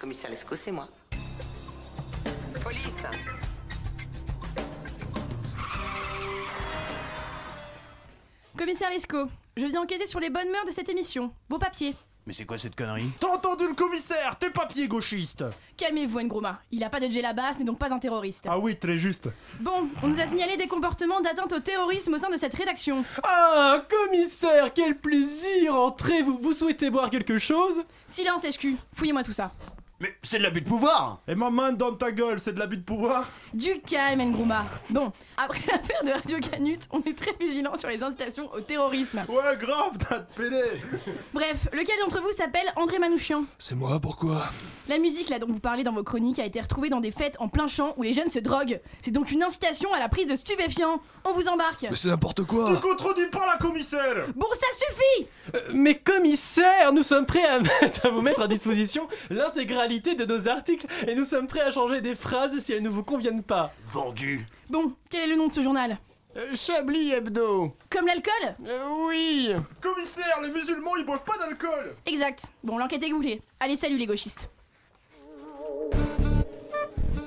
Commissaire Lescaut, c'est moi. Police Commissaire Lescaut, je viens enquêter sur les bonnes mœurs de cette émission. Vos papiers. Mais c'est quoi cette connerie T'as entendu le commissaire T'es papier gauchiste Calmez-vous, Ngroma. Il a pas de djellabas, n'est donc pas un terroriste. Ah oui, très juste. Bon, on nous a signalé des comportements d'atteinte au terrorisme au sein de cette rédaction. Ah, commissaire, quel plaisir Entrez, vous, vous souhaitez boire quelque chose? Silence, lèche-cul. Fouillez-moi tout ça. Mais c'est de l'abus de pouvoir Et ma main dans ta gueule, c'est de l'abus de pouvoir Du calme, Ngroma. Bon, après l'affaire de Radio Canut, on est très vigilant sur les incitations au terrorisme. Ouais, grave, t'as de pédé Bref, lequel d'entre vous s'appelle André Manouchian? C'est moi, pourquoi? La musique là dont vous parlez dans vos chroniques a été retrouvée dans des fêtes en plein champ où les jeunes se droguent. C'est donc une incitation à la prise de stupéfiants. On vous embarque. Mais c'est n'importe Tu quoi contredis pas la commissaire Bon, ça suffit Euh, Mais commissaire, nous sommes prêts à vous mettre à disposition l'intégralité de nos articles et nous sommes prêts à changer des phrases si elles ne vous conviennent pas. Vendu Bon, quel est le nom de ce journal? Euh, Chablis Hebdo. Comme l'alcool? Euh, oui. Commissaire, les musulmans ils boivent pas d'alcool Exact. Bon, l'enquête est goûtée. Allez, salut les gauchistes.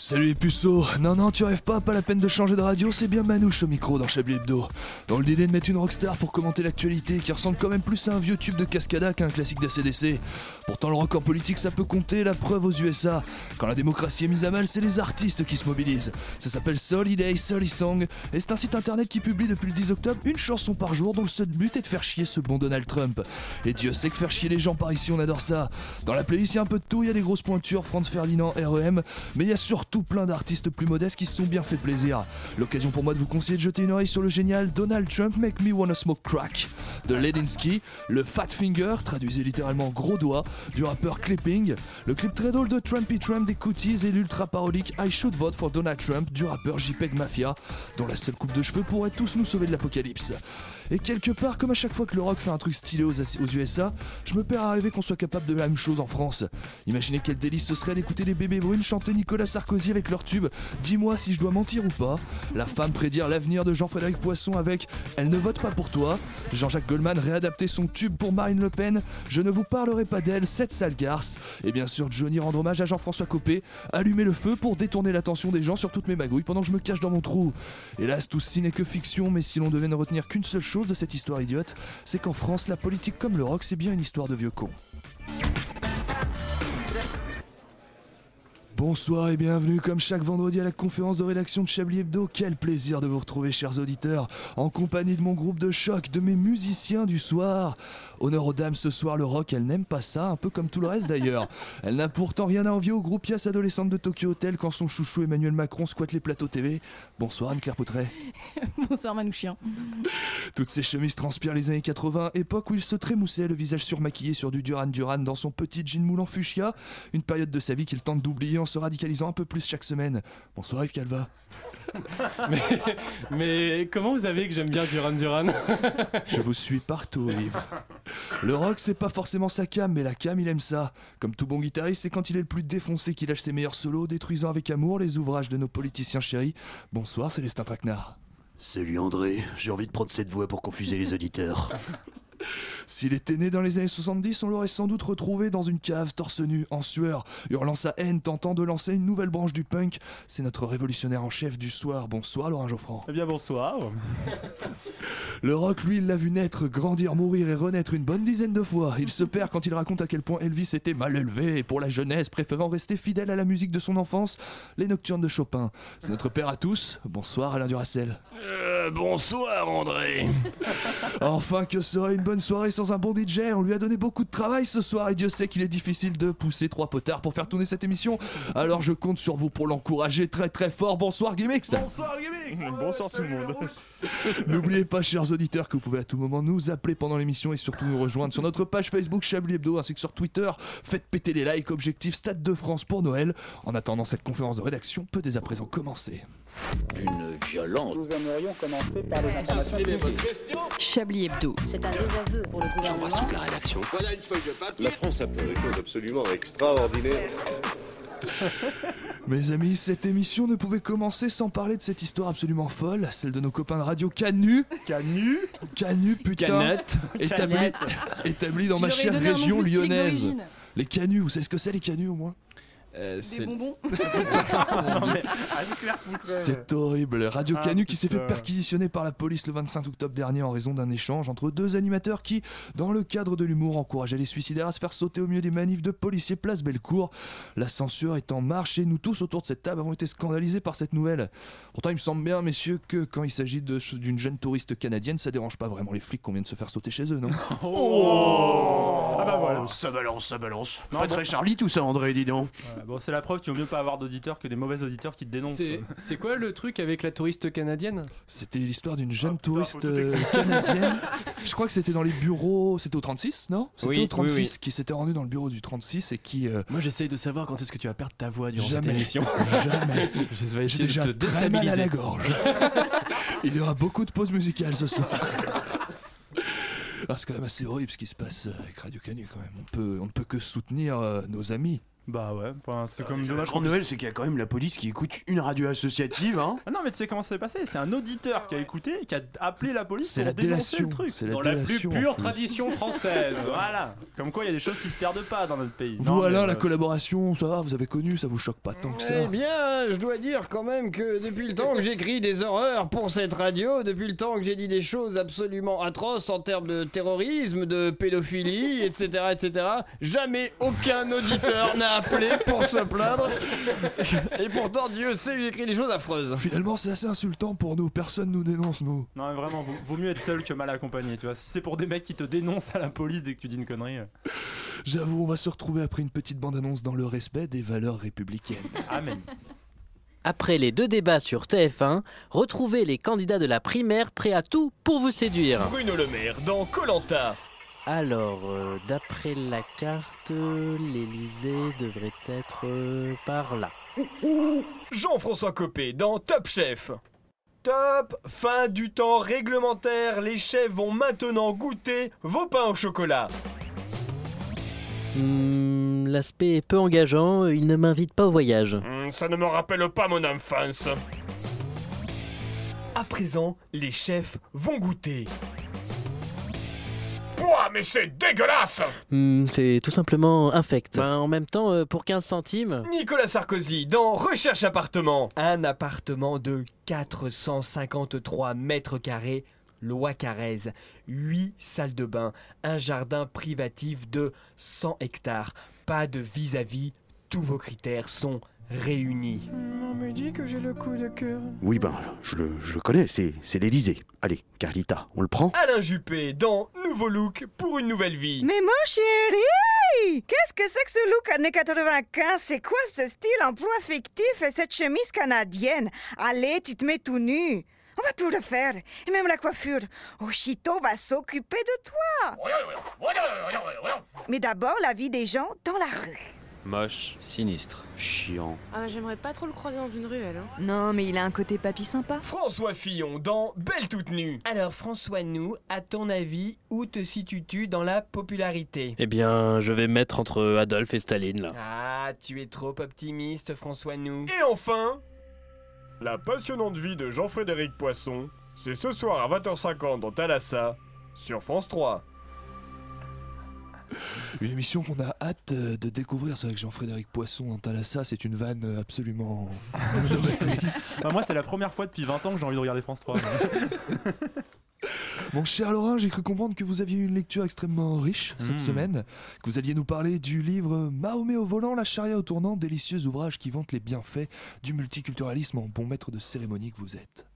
Salut les puceaux Non, non, tu rêves pas, pas la peine de changer de radio, c'est bien Manouche au micro dans Chablis Hebdo. Dans l'idée de mettre une rockstar pour commenter l'actualité qui ressemble quand même plus à un vieux tube de Cascada qu'à un classique d'ACDC. Pourtant, le en politique, ça peut compter, la preuve aux USA. Quand la démocratie est mise à mal, c'est les artistes qui se mobilisent. Ça s'appelle Soliday Solly Song, et c'est un site internet qui publie depuis le 10 octobre une chanson par jour dont le seul but est de faire chier ce bon Donald Trump. Et Dieu sait que faire chier les gens par ici, on adore ça. Dans la playlist, il y a un peu de tout, il y a des grosses pointures, Franz Ferdinand, REM, mais il y a surtout plein d'artistes plus modestes qui se sont bien fait plaisir. L'occasion pour moi de vous conseiller de jeter une oreille sur le génial Donald Trump Make Me Wanna Smoke Crack de Ledinsky, le Fat Finger, traduisez littéralement gros doigt, du rappeur Clipping, le clip très drôle de Trumpy Trump des Cooties et l'ultra parodique I Should Vote for Donald Trump du rappeur JPEG Mafia, dont la seule coupe de cheveux pourrait tous nous sauver de l'apocalypse. Et quelque part, comme à chaque fois que le rock fait un truc stylé aux, USA, je me perds à rêver qu'on soit capable de la même chose en France. Imaginez quel délice ce serait d'écouter les bébés brunes chanter Nicolas Sarkozy avec leur tube Dis-moi si je dois mentir ou pas. La femme prédire l'avenir de Jean-Frédéric Poisson avec Elle ne vote pas pour toi. Jean-Jacques Goldman réadapter son tube pour Marine Le Pen. Je ne vous parlerai pas d'elle, cette sale garce. Et bien sûr, Johnny rendre hommage à Jean-François Copé. Allumer le feu pour détourner l'attention des gens sur toutes mes magouilles pendant que je me cache dans mon trou. Hélas, tout ceci n'est que fiction, mais si l'on devait ne retenir qu'une seule chose de cette histoire idiote, c'est qu'en France, la politique comme le rock, c'est bien une histoire de vieux cons. Bonsoir et bienvenue comme chaque vendredi à la conférence de rédaction de Chablis Hebdo. Quel plaisir de vous retrouver chers auditeurs, en compagnie de mon groupe de choc, de mes musiciens du soir. Honneur aux dames ce soir, le rock, elle n'aime pas ça, un peu comme tout le reste d'ailleurs. Elle n'a pourtant rien à envier aux groupias adolescentes de Tokyo Hotel quand son chouchou Emmanuel Macron squatte les plateaux TV. Bonsoir Anne-Claire Poutret. Bonsoir Manouchian. Toutes ces chemises transpirent les années 80, époque où il se trémoussait, le visage surmaquillé sur du Duran Duran dans son petit jean moulant fuchsia, une période de sa vie qu'il tente d'oublier en se radicalisant un peu plus chaque semaine. Bonsoir Yves Calva. Mais, mais comment vous savez que j'aime bien Duran Duran? Je vous suis partout Yves. Le rock c'est pas forcément sa cam, mais la cam il aime ça. Comme tout bon guitariste, c'est quand il est le plus défoncé qu'il lâche ses meilleurs solos, détruisant avec amour les ouvrages de nos politiciens chéris. Bonsoir Célestin Traquenard. Salut André, j'ai envie de prendre cette voix pour confuser les auditeurs. S'il était né dans les années 70, on l'aurait sans doute retrouvé dans une cave, torse nu, en sueur, hurlant sa haine, tentant de lancer une nouvelle branche du punk. C'est notre révolutionnaire en chef du soir. Bonsoir Laurent Geoffrand. Eh bien bonsoir. Le rock, lui, il l'a vu naître, grandir, mourir et renaître une bonne dizaine de fois. Il se perd quand il raconte à quel point Elvis était mal élevé et pour la jeunesse, préférant rester fidèle à la musique de son enfance, les nocturnes de Chopin. C'est notre père à tous. Bonsoir Alain Duracel. Euh, bonsoir André. Enfin, que serait une bonne soirée sans un bon DJ On lui a donné beaucoup de travail ce soir et Dieu sait qu'il est difficile de pousser trois potards pour faire tourner cette émission. Alors je compte sur vous pour l'encourager très très fort. Bonsoir Gimmicks Bonsoir Gimmick Bonsoir tout le monde. N'oubliez pas, chers auditeurs, que vous pouvez à tout moment nous appeler pendant l'émission et surtout nous rejoindre sur notre page Facebook Chablis Hebdo ainsi que sur Twitter. Faites péter les likes, objectif Stade de France pour Noël. En attendant, cette conférence de rédaction peut dès à présent commencer. Une insolente. Nous aimerions commencer par les informations. Chablis Hebdo. C'est un désaveu pour le gouvernement. la rédaction. Voilà une feuille de papier. La France a fait des choses absolument extraordinaires. Mes amis, cette émission ne pouvait commencer sans parler de cette histoire absolument folle, celle de nos copains de radio Canu. Canu Canu, putain. Canette. Établi, établi dans ma chère région lyonnaise. Les Canus, vous savez ce que c'est les Canus au moins? Euh, Des c'est bonbons. Anne-Claire Poutrelle. C'est horrible. Radio Ah, Canu qui s'est fait perquisitionner par la police le 25 octobre dernier en raison d'un échange entre deux animateurs qui, dans le cadre de l'humour, encourageaient les suicidaires à se faire sauter au milieu des manifs de policiers place Bellecour. La censure est en marche et nous tous autour de cette table avons été scandalisés par cette nouvelle. Pourtant, il me semble bien, messieurs, que quand il s'agit d'une jeune touriste canadienne, ça dérange pas vraiment les flics qu'on vient de se faire sauter chez eux, non? Ah bah voilà. Ça balance, ça balance. Non, pas bon. très Charlie tout ça, André, dis donc. Bon, c'est la preuve qu'il vaut mieux pas avoir d'auditeurs que des mauvais auditeurs qui te dénoncent. c'est quoi le truc avec la touriste canadienne? C'était l'histoire d'une jeune putain, faut touriste euh, canadienne. Je crois que c'était dans les bureaux. C'était au 36, non? C'était Oui, au oui, 36 oui. qui s'était rendu dans le bureau du 36 et qui. euh, Moi j'essaye de savoir quand est-ce que tu vas perdre ta voix durant cette jamais. émission. jamais. Je vais J'ai essayer déjà de te très mal à déstabiliser. la gorge. Il y aura beaucoup de pauses musicales ce soir. Alors c'est quand même assez horrible ce qui se passe euh, avec Radio Canu quand même. On, peut, on ne peut que soutenir euh, nos amis. Bah ouais, enfin, c'est comme La dommage. grande qu'on- nouvelle, c'est qu'il y a quand même la police qui écoute une radio associative, hein. Ah non, mais tu sais comment ça s'est passé? C'est un auditeur qui a écouté et qui a appelé la police C'est pour la dénoncer le délation. truc. C'est la Dans la plus pure plus. tradition française. Voilà. Comme quoi, il y a des choses qui se perdent pas dans notre pays. Vous Non, Alain, la euh, collaboration, ça va, vous avez connu, ça vous choque pas tant que ça Eh bien, je dois dire quand même que depuis le temps que j'écris des horreurs pour cette radio, depuis le temps que j'ai dit des choses absolument atroces en termes de terrorisme, de pédophilie, etc., etc., jamais aucun auditeur n'a appelé pour se plaindre. Et pourtant, Dieu sait, il écrit des choses affreuses. Finalement, c'est assez insultant pour nous, personne nous dénonce, nous. Non, mais vraiment, vaut, vaut mieux être seul que mal accompagné. Tu vois, si c'est pour des mecs qui te dénoncent à la police dès que tu dis une connerie. euh, J'avoue, on va se retrouver après une petite bande-annonce dans le respect des valeurs républicaines. Amen. Après les deux débats sur TF1, retrouvez les candidats de la primaire prêts à tout pour vous séduire. Bruno Le Maire dans Colanta. Alors, euh, d'après la carte, l'Elysée devrait être euh, par là. Jean-François Copé dans Top Chef. Top, fin du temps réglementaire, les chefs vont maintenant goûter vos pains au chocolat. Hmm, L'aspect est peu engageant, il ne m'invite pas au voyage. Hmm, ça ne me rappelle pas mon enfance. À présent, les chefs vont goûter. Pouah, mais c'est dégueulasse Hmm, C'est tout simplement infect. Ben, en même temps, euh, pour 15 centimes... Nicolas Sarkozy dans Recherche appartement. Un appartement de 453 mètres carrés, loi Carrez. 8 salles de bain, un jardin privatif de 100 hectares. Pas de vis-à-vis, tous vos critères sont réunis. On me dit que j'ai le coup de cœur. Oui, ben, je le, je le connais, c'est, c'est l'Elysée. Allez, Carlita, on le prend Alain Juppé dans Nouveau Look pour une nouvelle vie. Mais mon chéri Qu'est-ce que c'est que ce look années 95 C'est quoi ce style emploi fictif et cette chemise canadienne? Allez, tu te mets tout nu on va tout refaire, et même la coiffure. Oshito va s'occuper de toi. Mais d'abord, la vie des gens dans la rue. Moche, sinistre, chiant. Ah, j'aimerais pas trop le croiser dans une ruelle. Hein. Non, mais il a un côté papy sympa. François Fillon dans Belle toute nue. Alors François, nous, à ton avis, où te situes-tu dans la popularité? Eh bien, je vais mettre entre Adolphe et Staline, là. Ah, tu es trop optimiste, François nous. Et enfin, la passionnante vie de Jean-Frédéric Poisson, c'est ce soir à 20h50 dans Thalassa, sur France 3. Une émission qu'on a hâte euh, de découvrir, c'est avec Jean-Frédéric Poisson dans Thalassa, c'est une vanne absolument novatrice. Bah, moi, c'est la première fois depuis 20 ans que j'ai envie de regarder France 3. Mon cher Laurent, j'ai cru comprendre que vous aviez eu une lecture extrêmement riche cette Mm. semaine, que vous alliez nous parler du livre Mahomet au volant, la charia au tournant, délicieux ouvrage qui vante les bienfaits du multiculturalisme en bon maître de cérémonie que vous êtes.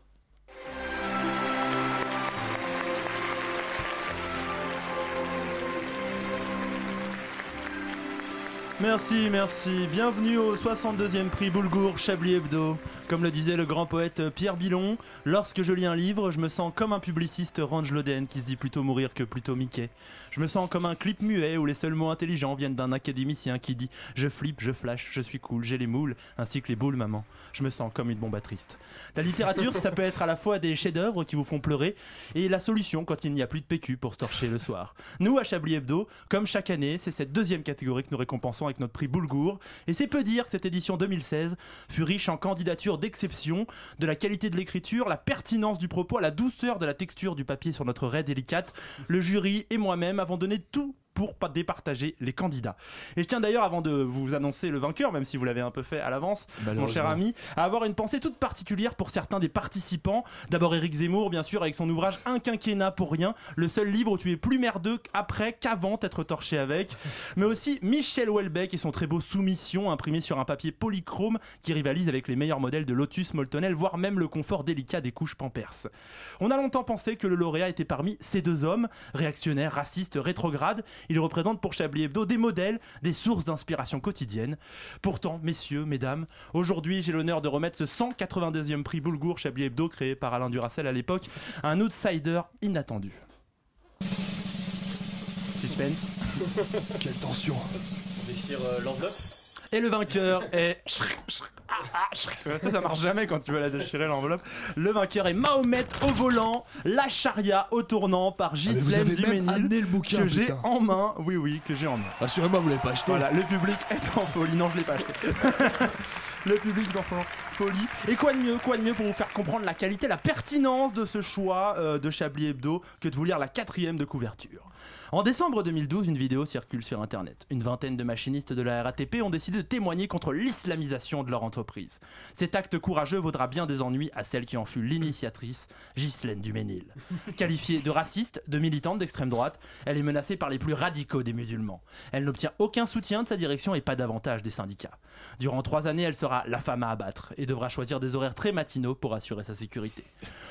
Merci, merci. Bienvenue au 62e prix Boulgour Chablis Hebdo. Comme le disait le grand poète Pierre Bilon, lorsque je lis un livre, je me sens comme un publiciste Range Loden qui se dit plutôt mourir que plutôt Mickey. Je me sens comme un clip muet où les seuls mots intelligents viennent d'un académicien qui dit Je flippe, je flash, je suis cool, j'ai les moules, ainsi que les boules, maman. Je me sens comme une bombe triste. La littérature, ça peut être à la fois des chefs-d'œuvre qui vous font pleurer et la solution quand il n'y a plus de PQ pour se torcher le soir. Nous, à Chablis Hebdo, comme chaque année, c'est cette deuxième catégorie que nous récompensons notre prix Boulgour. Et c'est peu dire que cette édition 2016 fut riche en candidatures d'exception, de la qualité de l'écriture, la pertinence du propos, à la douceur de la texture du papier sur notre raie délicate. Le jury et moi-même avons donné tout pour pas départager les candidats. Et je tiens d'ailleurs, avant de vous annoncer le vainqueur, même si vous l'avez un peu fait à l'avance, mon cher ami, à avoir une pensée toute particulière pour certains des participants. D'abord Éric Zemmour, bien sûr, avec son ouvrage Un quinquennat pour rien, le seul livre où tu es plus merdeux après qu'avant d'être torché avec. Mais aussi Michel Houellebecq et son très beau Soumission, imprimé sur un papier polychrome qui rivalise avec les meilleurs modèles de Lotus Moltonel, voire même le confort délicat des couches Pampers. On a longtemps pensé que le lauréat était parmi ces deux hommes, réactionnaires, racistes, rétrogrades. Il représente pour Chablis Hebdo des modèles, des sources d'inspiration quotidienne. Pourtant, messieurs, mesdames, aujourd'hui j'ai l'honneur de remettre ce 182e prix Boulgour Chablis Hebdo créé par Alain Duracel à l'époque, un outsider inattendu. Suspense. Quelle tension. On déchire l'enveloppe. Et le vainqueur est. Ça, ça marche jamais quand tu veux la déchirer l'enveloppe. Le vainqueur est Mahomet au volant, la charia au tournant par Ah, vous Ghislaine avez même Duménil. amené le bouquin, que j'ai en main. Oui, oui, que j'ai en main. Rassurez-moi, vous l'avez pas acheté. Voilà, le public est en folie. Non, je l'ai pas acheté. le public en folie. Et quoi de mieux, quoi de mieux pour vous faire comprendre la qualité, la pertinence de ce choix euh, de Chablis Hebdo que de vous lire la quatrième de couverture. En décembre 2012, une vidéo circule sur Internet. Une vingtaine de machinistes de la RATP ont décidé de témoigner contre l'islamisation de leur entreprise. Cet acte courageux vaudra bien des ennuis à celle qui en fut l'initiatrice, Ghislaine Duménil. Qualifiée de raciste, de militante d'extrême droite, elle est menacée par les plus radicaux des musulmans. Elle n'obtient aucun soutien de sa direction et pas davantage des syndicats. Durant trois années, elle sera la femme à abattre et devra choisir des horaires très matinaux pour assurer sa sécurité.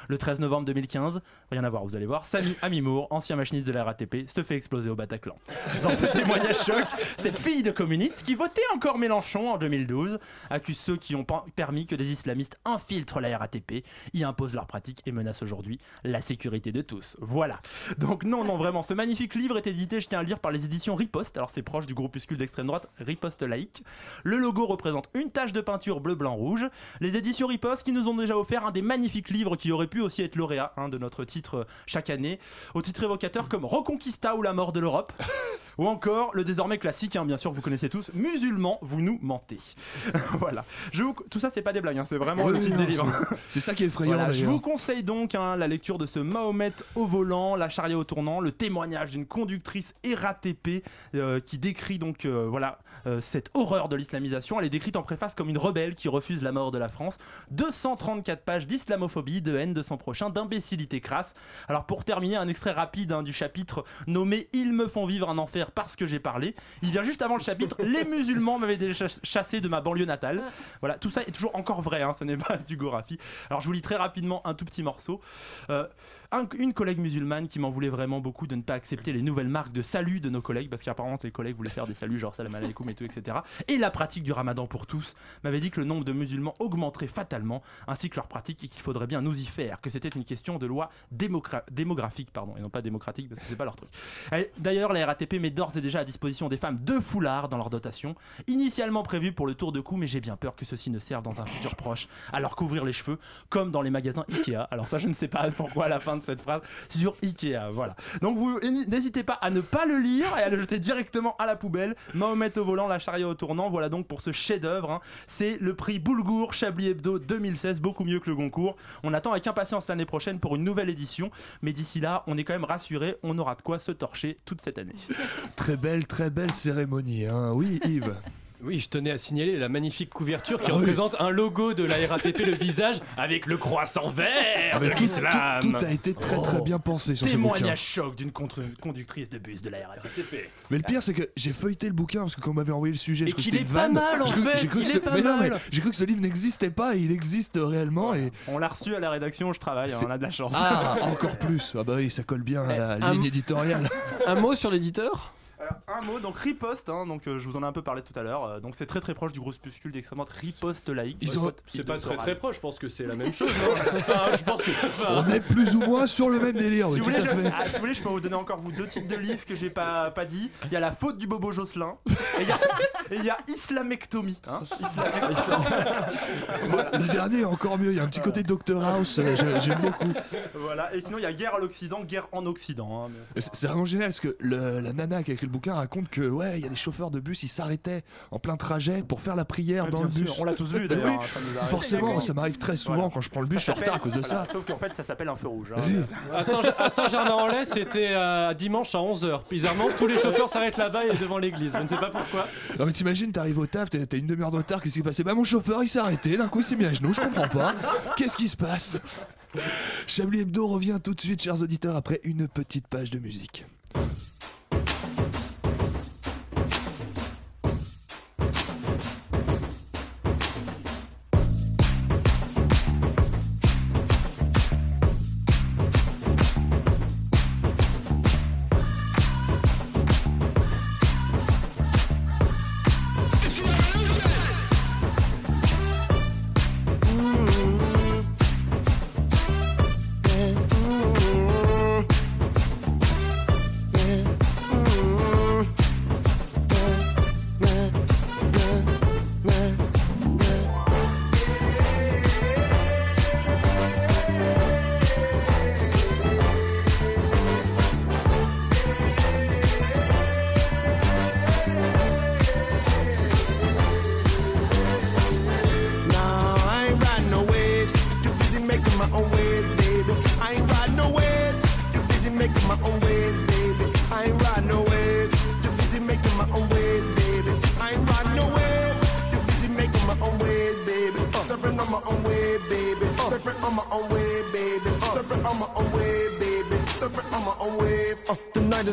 Le 13 novembre 2015, rien à voir, vous allez voir, Samy Amimour, ancien machiniste de la RATP, se fait exploser au Bataclan. Dans ce témoignage choc, cette fille de communiste qui votait encore Mélenchon en 2012 accuse ceux qui ont permis que des islamistes infiltrent la RATP, y imposent leurs pratiques et menacent aujourd'hui la sécurité de tous. Voilà. Donc non, non, vraiment, ce magnifique livre est édité, je tiens à le dire, par les éditions Riposte. Alors c'est proche du groupuscule d'extrême droite Riposte laïque. Le logo représente une tache de bleu, blanc, rouge. Les éditions Riposte qui nous ont déjà offert un des magnifiques livres qui aurait pu aussi être lauréat hein, de notre titre euh, chaque année, au titre évocateur comme Reconquista ou la mort de l'Europe. Ou encore le désormais classique, hein, bien sûr, vous connaissez tous, Musulmans, vous nous mentez. voilà. Je vous- Tout ça, c'est pas des blagues, hein, c'est vraiment le titre des livres. c'est- ça qui est effrayant Voilà, je vous conseille donc hein, la lecture de ce Mahomet au volant, la charia au tournant, le témoignage d'une conductrice RATP euh, qui décrit donc euh, voilà euh, cette horreur de l'islamisation. Elle est décrite en préface comme une rebelle qui refuse la mort de la France. 234 pages d'islamophobie, de haine de son prochain, d'imbécilité crasse. Alors pour terminer, un extrait rapide hein, du chapitre nommé Ils me font vivre un enfer parce que j'ai parlé. Il vient juste avant le chapitre Les musulmans m'avaient déjà chassé de ma banlieue natale. Voilà, tout ça est toujours encore vrai, hein, ce n'est pas du Gorafi. Alors je vous lis très rapidement un tout petit morceau. Euh, un- une collègue musulmane qui m'en voulait vraiment beaucoup de ne pas accepter les nouvelles marques de salut de nos collègues, parce qu'apparemment les collègues voulaient faire des saluts genre salam alaikum et tout, etc. Et la pratique du ramadan pour tous m'avait dit que le nombre de musulmans augmenterait fatalement, ainsi que leur pratique, et qu'il faudrait bien nous y faire, que c'était une question de loi démographique, pardon, et non pas démocratique, parce que c'est pas leur truc. D'ailleurs, la RATP met d'ores et déjà à disposition des femmes deux foulards dans leur dotation, initialement prévus pour le tour de cou, mais j'ai bien peur que ceci ne serve dans un futur proche à leur couvrir les cheveux, comme dans les magasins Ikea. Alors ça, je ne sais pas pourquoi à la fin de cette phrase, sur Ikea, voilà. Donc vous n'hésitez pas à ne pas le lire et à le jeter directement à la poubelle. Mahomet au volant, la charia au tournant, voilà donc pour ce chef-d'œuvre. hein. C'est le prix Boulgour Chablis Hebdo 2016, beaucoup mieux que le Goncourt. On attend avec impatience l'année prochaine pour une nouvelle édition, mais d'ici là, on est quand même rassuré, on aura de quoi se torcher toute cette année. Très belle, très belle cérémonie. Hein. Oui, Yves. Oui, je tenais à signaler la magnifique couverture qui Ah oui. représente un logo de la RATP, le visage, avec le croissant vert Ah, mais de tout, l'islam. tout- tout a été très très Oh. bien pensé sur ce bouquin. Témoignage choc d'une contre- conductrice de bus de la RATP. Mais le pire, c'est que j'ai feuilleté le bouquin parce que quand on m'avait envoyé le sujet, Et je que qu'il est pas vanne. mal, en J'ai cru- fait, j'ai cru que ce- est pas mais non, mais mal. j'ai cru que ce livre n'existait pas et il existe réellement. Et On l'a reçu à la rédaction, je travaille, C'est- on a de la chance. Ah, encore plus. Ah bah oui, ça colle bien à la un- ligne éditoriale. Un mot sur l'éditeur? Un mot, donc riposte, hein, donc euh, je vous en ai un peu parlé tout à l'heure. euh, donc c'est très très proche du groupuscule d'extrême droite riposte laïque. Ils ont- C'est pas très très proche, je pense que c'est la même chose. non Enfin, je pense que. enfin, On est plus ou moins sur le même délire, oui, Si vous, tout voulez, à je, fait. ah, si vous voulez, je peux vous donner encore vous deux titres de livres que j'ai pas, pas dit. Il y a La faute du Bobo Jocelyn et il y a, et il y a Islamectomie. Hein Islamectomie. Le dernier est encore mieux, il y a un petit côté Dr House, euh, j'ai- j'aime beaucoup. voilà. Et sinon, il y a Guerre à l'Occident, Guerre en Occident. hein, C'est vraiment génial parce que le- la nana qui a écrit le bouquin raconte que ouais, il y a des chauffeurs de bus, ils s'arrêtaient en plein trajet pour faire la prière dans le sûr, bus. on l'a tous vu, Oui, d'ailleurs, hein, forcément, ça m'arrive très souvent Voilà. quand je prends le bus, je suis en retard à cause de ça. Sauf qu'en fait, ça s'appelle un feu rouge. hein. Oui. À Saint- à Saint-Germain-en-Laye, c'était euh, dimanche à 11h. Bizarrement, tous les chauffeurs s'arrêtent là-bas et devant l'église. Je ne sais pas pourquoi. Non mais t'imagines, t'arrives au taf, t'as une demi-heure de retard, qu'est-ce qui s'est passé? Bah mon chauffeur il s'est arrêté, d'un coup il s'est mis à genoux, je comprends pas. Qu'est-ce qui se passe? Chablis Hebdo revient tout de suite, chers auditeurs, après une petite page de musique.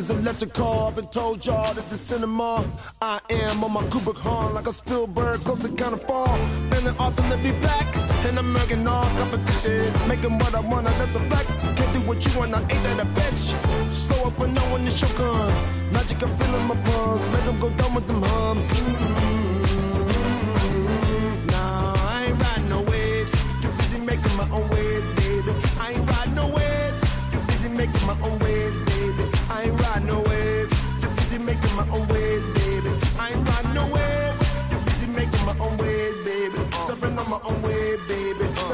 Is electrical. I've been told y'all this is cinema. I am on my Kubrick horn like a Spielberg, close to kind of fall. Feeling awesome to be back. And I'm making all competition. Making what I wanna, that's a flex. Can't do what you want, I ain't that a bitch. Slow up when no one is your gun. Magic, I'm feeling my palms. Make them go down with them hums. Nah,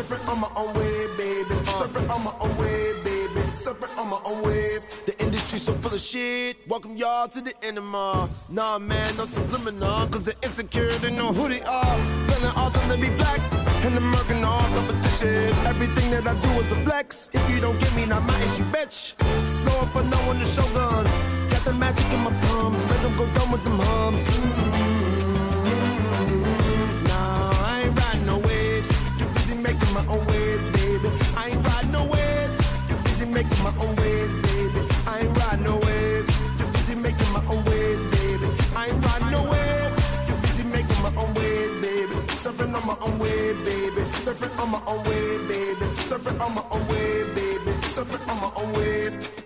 Surfing on my own wave, baby. Surfing on my own wave, baby. Surfing on my own wave. The industry so full of shit. Welcome y'all to the enema. Nah, man, no subliminal. Cause the insecure, they know who they are. Feeling awesome to be black. And I'm working all competition. Everything that I do is a flex. If you don't get me, not my issue, bitch. Slow up, but no one to shogun. Got the magic in my palms. Make them go down with them hums. Nah, my own waves, baby. I ain't riding no waves. Too busy making my own waves, baby. I ain't riding no waves. Too busy making my own waves, baby. I ain't riding no waves. Too busy making my own waves, baby. Surfing on my own wave, baby. Surfing on my own wave, baby. Surfing on my own wave, baby. Surfing on my own wave.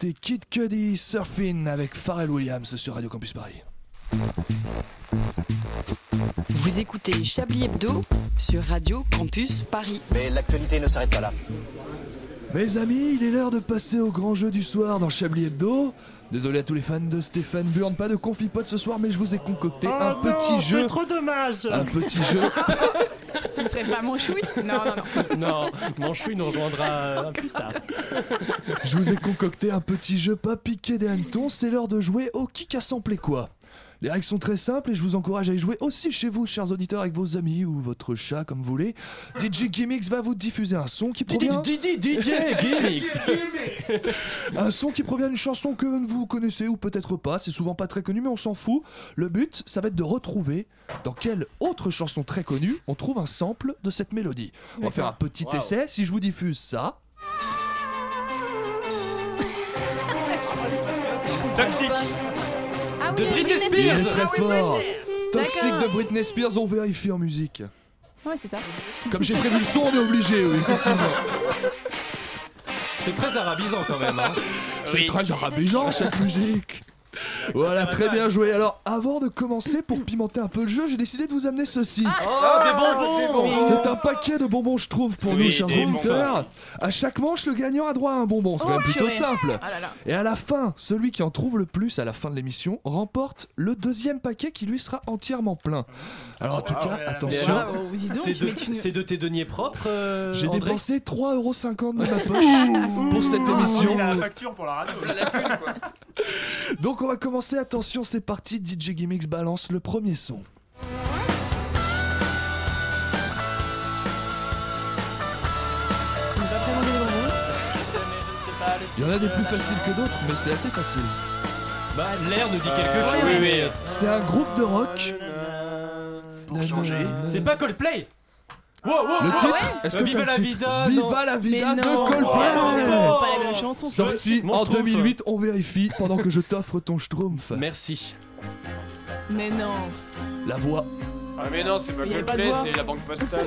De s'écouter Kid Cudi Surfing avec Pharrell Williams sur Radio Campus Paris. Vous écoutez Chablis Hebdo sur Radio Campus Paris. Mais l'actualité ne s'arrête pas là. Mes amis, il est l'heure de passer au grand jeu du soir dans Chablis Hebdo. Désolé à tous les fans de Stéphane Burn, pas de confipote ce soir, mais je vous ai concocté un petit jeu. Oh C'est trop dommage. Un petit jeu. Ce serait pas mon Non, non, non. Non, mon nous rejoindra euh, plus tard. Je vous ai concocté un petit jeu pas piqué des hannetons, c'est l'heure de jouer au qui a samplé quoi. Les règles sont très simples et je vous encourage à y jouer aussi chez vous, chers auditeurs, avec vos amis ou votre chat, comme vous voulez. DJ Gimmicks va vous diffuser un son qui provient... DJ Gimmicks Un son qui provient d'une chanson que vous connaissez ou peut-être pas, c'est souvent pas très connu mais on s'en fout. Le but, ça va être de retrouver dans quelle autre chanson très connue on trouve un sample de cette mélodie. On va faire un petit Wow. essai, si je vous diffuse ça... Toxique ah, De oui, Britney Il Spears. est très fort Toxique de Britney Spears, on vérifie en musique. Ouais, c'est ça. Comme j'ai prévu le son, on est obligé, oui, effectivement. C'est très arabisant quand même. Hein. C'est très arabisant cette musique. Voilà, très bien joué. Alors, avant de commencer, pour pimenter un peu le jeu, j'ai décidé de vous amener ceci. Oh, des bonbons C'est un paquet de bonbons, je trouve, pour nous, chers auditeurs. À chaque manche, le gagnant a droit à un bonbon. C'est quand Oh, même plutôt simple. Ah là là. Et à la fin, celui qui en trouve le plus à la fin de l'émission remporte le deuxième paquet qui lui sera entièrement plein. Alors, en tout cas, attention. Ah, oh, C'est de, tes deniers propres euh, J'ai dépensé 3,50€ de ma poche pour cette émission. Il a la facture pour la radio. Donc on va commencer, attention c'est parti, DJ Gimmicks balance le premier son. Il y en a des plus faciles que d'autres, mais c'est assez facile. Bah, l'air nous dit quelque chose. euh, C'est un groupe de rock. Pour changer. C'est pas Coldplay Wow, wow, Le titre ouais Est-ce que Viva la titre vida, Viva la vida de. Coldplay Oh, pas la même chanson. Sorti en Schtroumpf. 2008, on vérifie pendant que je t'offre ton schtroumpf. Merci. Mais non. La voix. Ah mais non, c'est pas Coldplay, c'est la banque postale.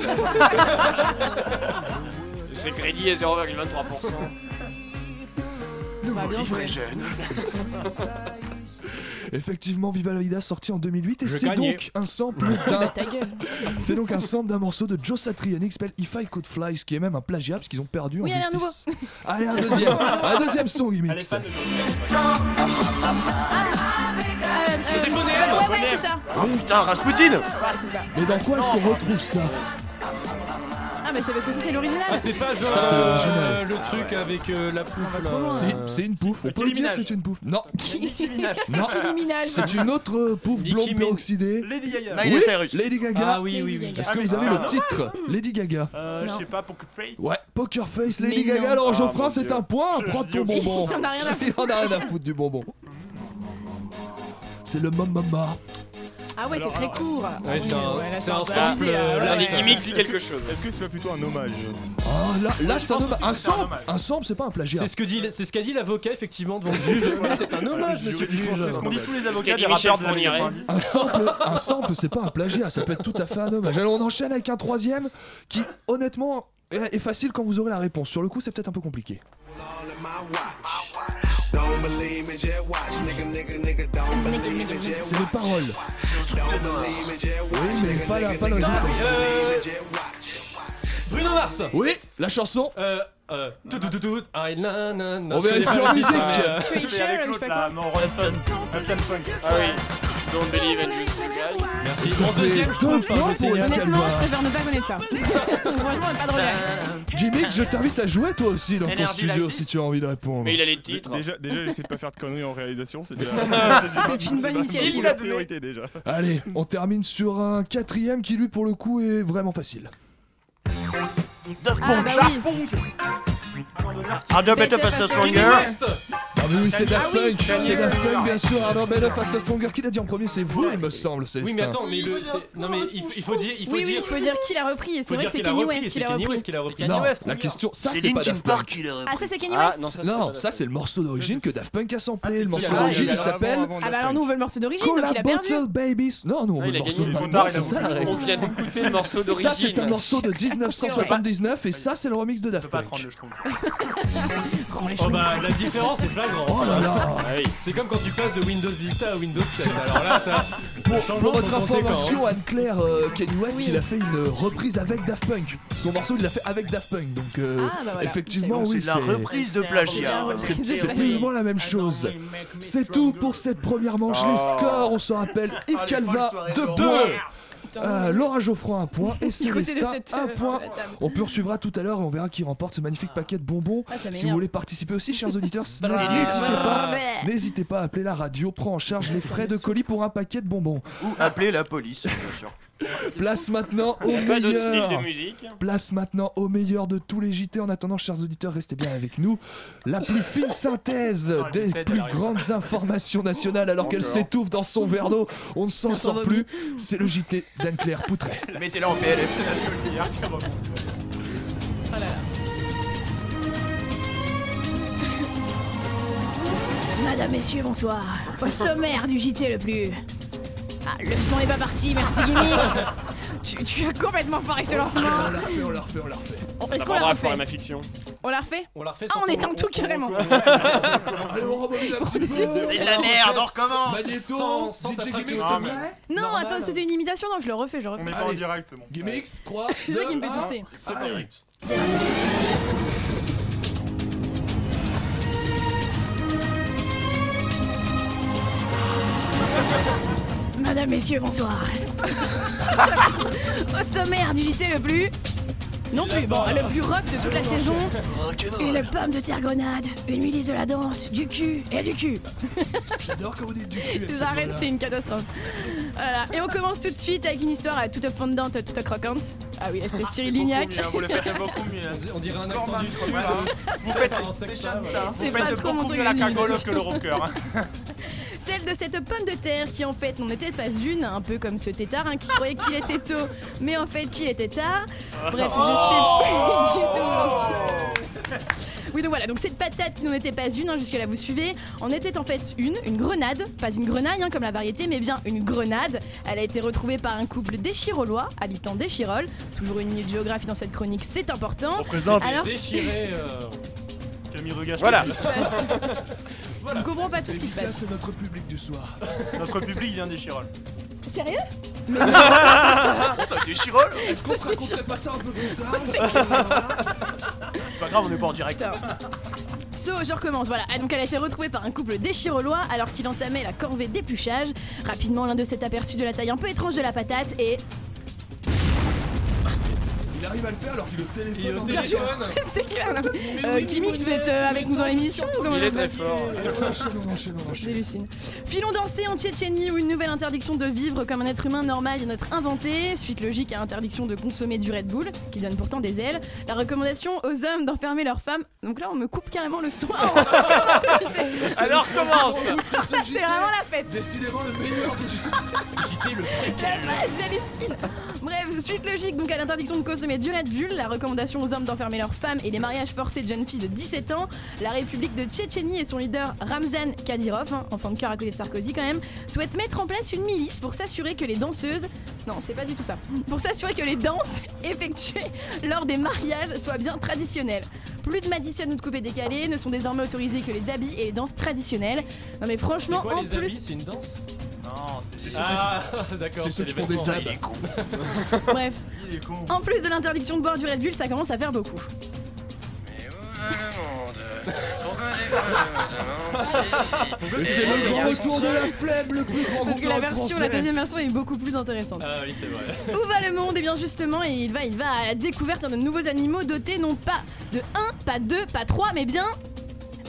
c'est crédit à 0,23%. Bah, bien joué. Effectivement, Viva la vida sorti en 2008 et c'est donc un sample Bah, d'un gueule. C'est donc un sample d'un morceau de Joe Satriani qui s'appelle If I Could Fly, ce qui est même un plagiat parce qu'ils ont perdu Oui, en allez, un justice. Allez, un deuxième, un deuxième son, fan de Euh, euh, Bonnet, ouais, ouais, Bonnet. c'est ça. Oh putain, Rasputin Ouais, c'est ça. Mais dans quoi est-ce qu'on retrouve ça? Ah, mais c'est parce que ça, c'est l'original. Ah, c'est pas genre Ça, c'est euh, l'original. le truc avec euh, la pouffe là. Si, c'est une pouffe. On peut Nicki dire que Minaj. c'est une pouffe. Non, Nicki Minaj. non. Nicki Minaj. C'est une autre euh, pouffe Nicki blonde Min- peroxydée. Lady Gaga. Miley Oui, Cyrus. Lady Gaga. Ah oui, oui, oui. Est-ce que vous avez Ah, le titre Lady Gaga. Euh, je sais pas, Poker Face. Ouais, Poker Face, Lady Mais Gaga. non. Alors Ah, Geoffrin, mon c'est Dieu. un point. Je- Prends je ton au bonbon. Il en a rien à Il en a rien à foutre du bonbon. C'est le Mamama. Ah ouais, c'est Alors, très alors. court. Ouais, c'est un- ouais, c'est un sample, euh, là, dit quelque chose. Est-ce que c'est pas plutôt un hommage Oh, là, là c'est un hommage. Un sample, hommage. un sample, c'est pas un plagiat. C'est ce que dit, c'est ce qu'a dit l'avocat effectivement devant le juge. Mais c'est un hommage, monsieur le juge. C'est ce qu'ont dit tous les avocats des rappeurs des années Fourniret. 90. Un sample, un sample, c'est pas un plagiat, ça peut être tout à fait un hommage. Alors on enchaîne avec un troisième qui, honnêtement, est est facile quand vous aurez la réponse. Sur le coup, c'est peut-être un peu compliqué. C'est les paroles. Oui, mais pas, la, pas le résultat. Euh, Bruno Mars. Oui, la chanson. Euh, euh, tout, tout, tout, tout. Ah, na, na, na. On vérifie en musique. je sais pas quoi. Funk. Ah oui. Don't believe in just Merci. Ça Mon fait deuxième, je deux trouve. points je pour signale. Yannick Honnêtement, je préfère ne pas connaître ça. Franchement, pas de regret. Jimmy, je t'invite à jouer toi aussi dans ton studio si tu as envie de répondre. Mais il a les titres. Déjà, déjà j'essaie de pas faire de conneries en réalisation, c'est déjà. C'est une bonne initiative. C'est la priorité déjà. Allez, on termine sur un quatrième qui lui pour le coup est vraiment facile. Daft Ah Punk. bah oui. Harder, better, faster, stronger. Ah bah Oui, oui, c'est Daft Ah oui, Punk, c'est Daft. Punk bien sûr. Alors, Better, Faster, Stronger, qui l'a dit en premier C'est vous, il me semble, Célestin. Oui, mais attends, mais le. Non, mais il, il faut dire. Il faut Oui, oui, dire. il faut dire qui l'a repris. Et faut c'est vrai dire que c'est qu'il a Kenny repris, West qui l'a repris. West qui l'a repris. Non, la question, ça C'est c'est pas Daft Punk. qui l'a repris. Ah, ça c'est Kenny Ah, West non, ça, c'est le morceau d'origine que Daft Punk a samplé. Le morceau Ah, d'origine il s'appelle Ah bah alors nous on veut le morceau d'origine donc il Cola a perdu. Bottle Babies. Non, nous on Ah, veut le morceau la On vient d'écouter le morceau d'origine. Ça c'est un morceau de 1979 et ça c'est le remix de Daft Punk. Oh bah la différence est flagrante. Oh là là. Ah oui. C'est comme quand tu passes de Windows Vista à Windows 7. Alors là, ça. Pour, pour votre information, hein. Anne-Claire, euh, Kenny West, Oui. il a fait une reprise avec Daft Punk. Son morceau, il l'a fait avec Daft Punk. Donc, euh, Ah, bah voilà. effectivement, oui, c'est de la reprise de plagiat. C'est plus ou moins la même chose. C'est tout pour cette première manche. Les scores, on se rappelle Yves Ah, Calva, soirées 2 Euh, Laura Geoffroy, un point. Et Célestin, cette, un euh, point. table. On poursuivra tout à l'heure et on verra qui remporte ce magnifique paquet de bonbons. Ah, si vous voulez participer aussi, chers auditeurs, n'hésitez pas. N'hésitez pas à appeler la radio, prend en charge les frais de colis pour un paquet de bonbons. Ou appeler la police, bien sûr. Place maintenant au Pas d'autre style meilleur. de musique. Place maintenant au meilleur de tous les JT. En attendant, chers auditeurs, restez bien avec nous. La plus fine synthèse Ah, des plus grandes informations nationales alors qu'elle s'étouffe dans son verre d'eau. On ne s'en sort plus. C'est le JT d'Anne-Claire Poutret. Mettez-la en PLS. Oh là là. Madame, messieurs, bonsoir. Au sommaire du JT le plus. Ah, le son est pas parti, merci Gimmicks. tu, tu as complètement foiré ce lancement. On la refait, on la refait, on la refait. Ça Est-ce qu'on la refait ma fiction. On la refait On la refait Ah, on éteint tout carrément. Allez, on rebondit un petit peu. C'est de la merde, on recommence. Sans DJ s'il te plaît. Non, attends, c'était une imitation. Non, je le refais, je le On refais. n'est pas en direct, c'est bon. Gimmicks, 3, 2, C'est toi qui Madame, messieurs, bonsoir. Au sommaire du JT le plus. Non plus, bon, le plus rock de toute la saison. Une pomme de terre grenade, une milice de la danse, du cul et du cul. J'adore quand vous dites du cul. J'arrête, c'est une catastrophe. Voilà. Et on commence tout de suite avec une histoire toute fondante, toute croquante. Ah oui, c'était Cyril Lignac. Mieux, Vous le faites beaucoup mieux. On dirait un accent du sud. euh, Vous faites, c'est pas trop mon truc mieux la cagole que le rocker. Celle de cette pomme de terre qui en fait n'en était pas une, un peu comme ce tétard hein, qui croyait qu'il était tôt, mais en fait qu'il était tard. Bref, je sais plus du tout. Oui, donc voilà, donc cette patate qui n'en était pas une, hein, jusque-là vous suivez, en était en fait une, une grenade, pas une grenaille hein, comme la variété, mais bien une grenade. Elle a été retrouvée par un couple d'échirolois, habitant d'Échirol. Toujours une minute de géographie dans cette chronique, c'est important. Représente. Alors, Déchiré. euh, Camille Regache. Voilà. passe Je comprends pas tout ce qui se passe. à notre public du soir. Notre public vient des Chirol. Sérieux? Ça déchirole Est-ce qu'on se raconterait pas ça un peu plus tard? C'est pas grave, on n'est pas en direct. Putain. So, je recommence, voilà. Ah, donc elle a été retrouvée par un couple d'échirolois alors qu'il entamait la corvée d'épluchage. Rapidement, l'un d'eux s'est aperçu de la taille un peu étrange de la patate et... Il arrive à le faire alors qu'il Il est téléphone. téléphone. C'est clair. Euh, Gimmicks, vous êtes euh, avec nous dans l'émission ou comment Il est ça très fort. On enchaîne, on enchaîne, on enchaîne. J'hallucine. Filons danser en Tchétchénie où une nouvelle interdiction de vivre comme un être humain normal vient d'être inventée. Suite logique à interdiction de consommer du Red Bull, qui donne pourtant des ailes. La recommandation aux hommes d'enfermer leurs femmes. Donc là, on me coupe carrément le son. Alors commence C'est vraiment la fête. Décidément le meilleur des JT le préquel. j'hallucine Bref, suite logique donc à l'interdiction de consommer du Red Bull, la recommandation aux hommes d'enfermer leurs femmes et les mariages forcés de jeunes filles de 17 ans, la République de Tchétchénie et son leader Ramzan Kadyrov, hein, enfant de cœur à côté de Sarkozy quand même, souhaitent mettre en place une milice pour s'assurer que les danseuses... Non, c'est pas du tout ça. Pour s'assurer que les danses effectuées lors des mariages soient bien traditionnelles. Plus de Madison ou de coupé décalé ne sont désormais autorisés que les habits et les danses traditionnelles. Non mais franchement, quoi en les plus... C'est une danse? Non, c'est ceux Ah, d'accord. C'est ceux qui font des abs. Bref, Il est con. en plus de l'interdiction de boire du Red Bull, ça commence à faire beaucoup. Et c'est le grand retour de la flemme, le plus grand Parce que la version, français. la deuxième version est beaucoup plus intéressante. Ah oui, c'est vrai. Où va le monde? Et bien justement, il va, il va à la découverte de nouveaux animaux dotés non pas de 1, pas 2, pas 3, mais bien...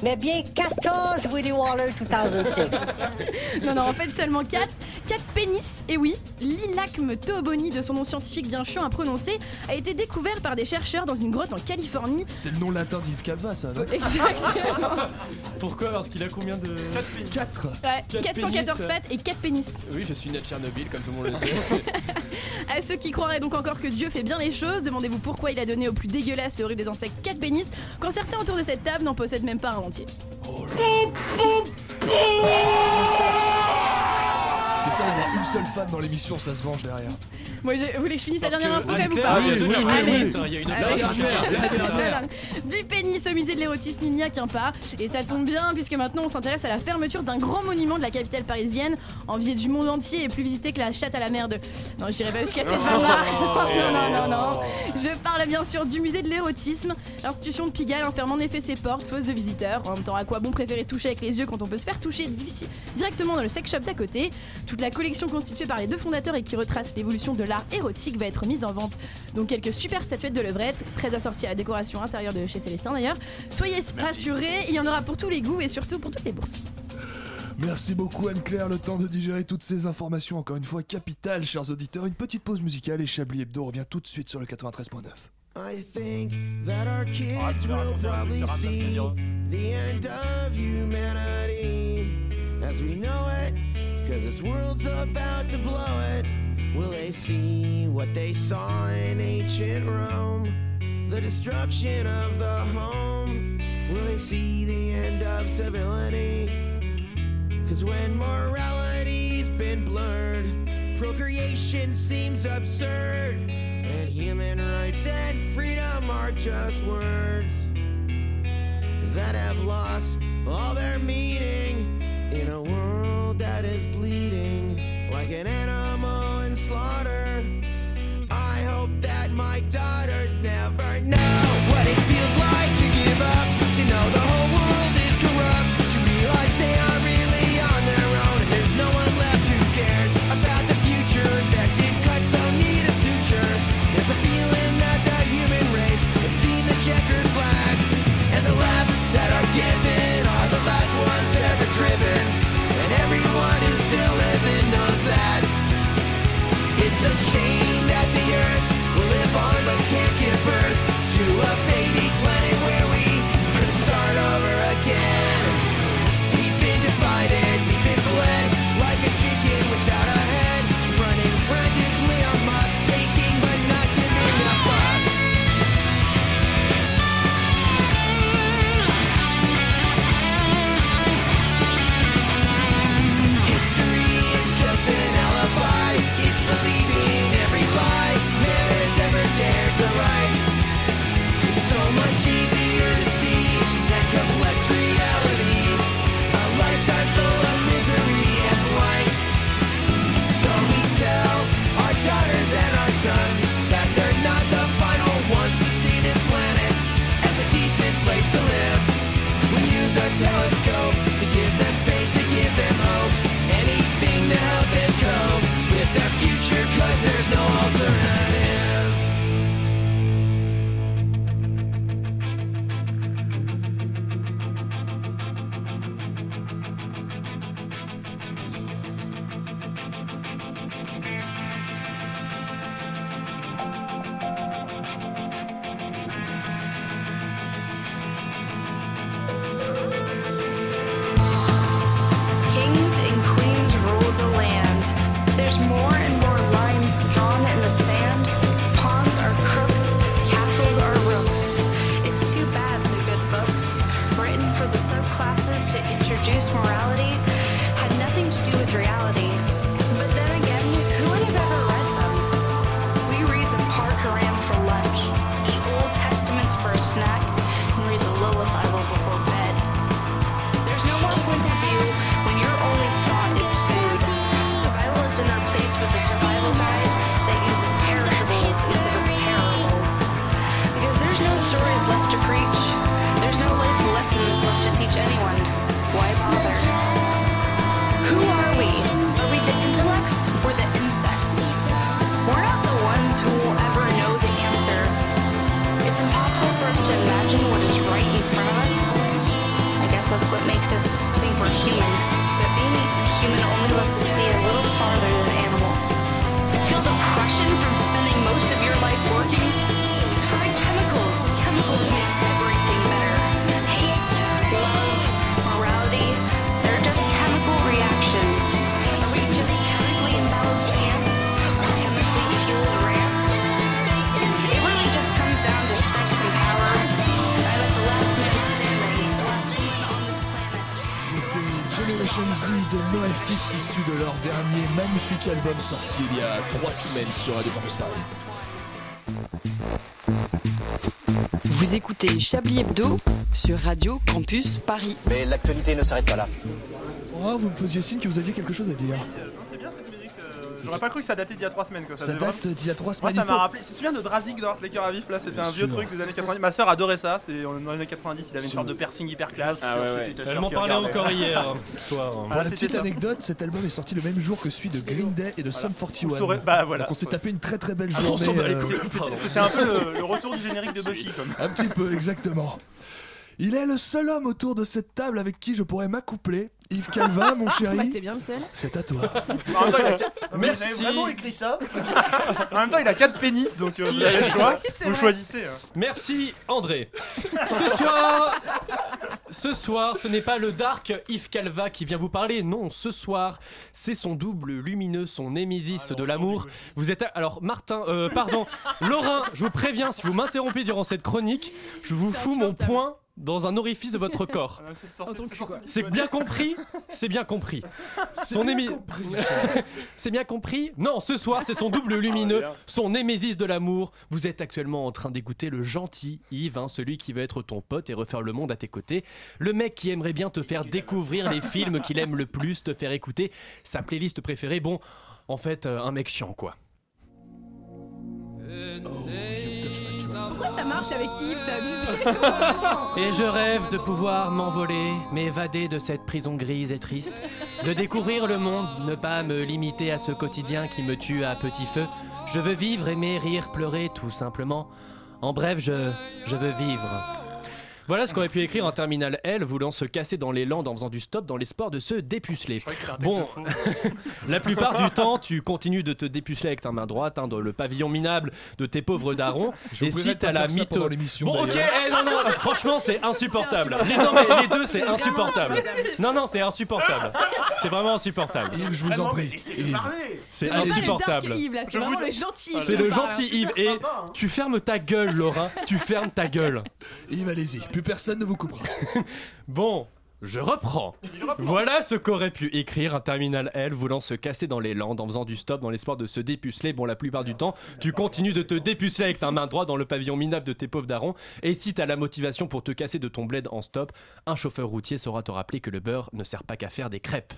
Mais bien 14 Willy Waller 2006. Non, non, en fait seulement 4. 4 pénis. Et oui, l'Ilacme tooboni, de son nom scientifique bien chiant à prononcer, a été découvert par des chercheurs dans une grotte en Californie. C'est le nom latin d'Yves Calva, ça, non Exactement. Pourquoi Parce qu'il a combien de. 4 Ouais, Quatre 414 pénis. pattes et 4 pénis. Oui, je suis né de Tchernobyl, comme tout le monde le sait. À ceux qui croiraient donc encore que Dieu fait bien les choses, demandez-vous pourquoi il a donné au plus dégueulasse et horrible des insectes 4 pénis, quand certains autour de cette table n'en possèdent même pas un entier. C'est ça, il y a une seule femme dans l'émission, ça se venge derrière. Moi, je, vous voulez que je finisse la dernière info quand même ou pas oui, oui, oui, Allez. oui, ça, il y a une Allez. autre dernière, la dernière. Du pénis au musée de l'érotisme, il n'y a qu'un pas. Et ça tombe bien, puisque maintenant on s'intéresse à la fermeture d'un grand monument de la capitale parisienne, envié du monde entier et plus visité que la chatte à la mer de. Non, je dirais pas jusqu'à cette vanne-là. non, non, non, non. Je parle bien sûr du musée de l'érotisme. L'institution de Pigalle enferme en effet ses portes, fausses de visiteurs. En même temps, à quoi bon préférer toucher avec les yeux quand on peut se faire toucher difficile- directement dans le sex shop d'à côté? Toute la collection constituée par les deux fondateurs et qui retrace l'évolution de l'art érotique va être mise en vente. Donc quelques super statuettes de levrette, très assorties à la décoration intérieure de chez Célestin d'ailleurs. Soyez rassurés, il y en aura pour tous les goûts et surtout pour toutes les bourses. Merci beaucoup Anne-Claire, le temps de digérer toutes ces informations encore une fois capitales, chers auditeurs. Une petite pause musicale et Chablis Hebdo revient tout de suite sur le 93.9. I think that our kids will probably see the end of humanity as we know it. Cause this world's about to blow it. Will they see what they saw in ancient Rome? The destruction of the home. Will they see the end of civility? Cause when morality's been blurred, procreation seems absurd. And human rights and freedom are just words that have lost all their meaning in a world that is bleeding like an animal in slaughter. I hope that my daughters never know what it feels like to give up, to know the a shame de NoFX issu de leur dernier magnifique album sorti il y a trois semaines sur Radio Campus Paris. Vous écoutez Chablis Hebdo sur Radio Campus Paris. Mais l'actualité ne s'arrête pas là. Oh, vous me faisiez signe que vous aviez quelque chose à dire. J'aurais pas cru que ça datait d'il y a 3 semaines. Quoi. Ça devait date d'il y a trois Moi, semaines. ça il m'a faut- rappelé. Tu te souviens de Drazik dans Les Cœurs à Vif là C'était un vieux truc des années 90. Ma soeur adorait ça. C'est dans les années 90. Il avait une sorte de piercing hyper classe. Ah Elle m'en parlait encore hier hein, soir. Pour Ah, la petite ça. anecdote, cet album est sorti le même jour que celui de Green Day et de Sum 41. Vous saurez- bah, voilà. Donc on s'est tapé une très très belle Ah, journée. euh. C'était- un peu le, le retour du générique de Buffy. Un petit peu, exactement. Il est le seul homme autour de cette table avec qui je pourrais m'accoupler. Yves Calvin, mon Bah, chéri, t'es bien le seul. c'est à toi. En même temps, il a quatre- Merci. Vous avez vraiment écrit ça En même temps, il a 4 pénis, donc euh, vous avez le choix. c'est Vous vrai. choisissez. hein. Merci André. Ce soir, ce soir, ce n'est pas le dark Yves Calva qui vient vous parler. Non, ce soir, c'est son double lumineux, son némésis de l'amour. Vous êtes à- alors Martin, euh, pardon, Laurin, je vous préviens, si vous m'interrompez durant cette chronique, je vous C'est fous mon insupportable. poing dans un orifice de votre corps. Ah, c'est bien compris C'est bien compris. Son bien émi- compris, C'est bien compris Non, ce soir, c'est son double lumineux, son némésis de l'amour. Vous êtes actuellement en train d'écouter le gentil Yves, hein, celui qui veut être ton pote et refaire le monde à tes côtés. Le mec qui aimerait bien te faire découvrir les films qu'il aime le plus, te faire écouter sa playlist préférée. Bon, en fait, euh, un mec chiant, quoi. Pourquoi ça marche avec Yves abusé. Et je rêve de pouvoir m'envoler, m'évader de cette prison grise et triste, de découvrir le monde, ne pas me limiter à ce quotidien qui me tue à petit feu. Je veux vivre, aimer, rire, pleurer, tout simplement. En bref, je, je veux vivre. Voilà ce qu'aurait pu écrire un terminal L voulant se casser dans les landes en faisant du stop dans l'espoir de se dépuceler. Bon, la plupart du temps, tu continues de te dépuceler avec ta main droite hein, dans le pavillon minable de tes pauvres darons. Je et si t'as la mytho. Bon, ok, eh, non, non, franchement, c'est insupportable. Les, non, mais les deux, c'est insupportable. Non, non, c'est insupportable. C'est vraiment insupportable. Yves, je vous en prie. C'est insupportable. Yves là, c'est vraiment le gentil Yves. C'est le gentil Yves. Et tu fermes ta gueule, Laura. Tu fermes ta gueule. Yves, allez-y. Plus personne ne vous coupera. Bon, je reprends. Voilà ce qu'aurait pu écrire un terminal L voulant se casser dans les landes en faisant du stop dans l'espoir de se dépuceler. Bon, la plupart du temps, tu continues de te dépuceler avec ta main droite dans le pavillon minable de tes pauvres darons. Et si t'as la motivation pour te casser de ton bled en stop, un chauffeur routier saura te rappeler que le beurre ne sert pas qu'à faire des crêpes.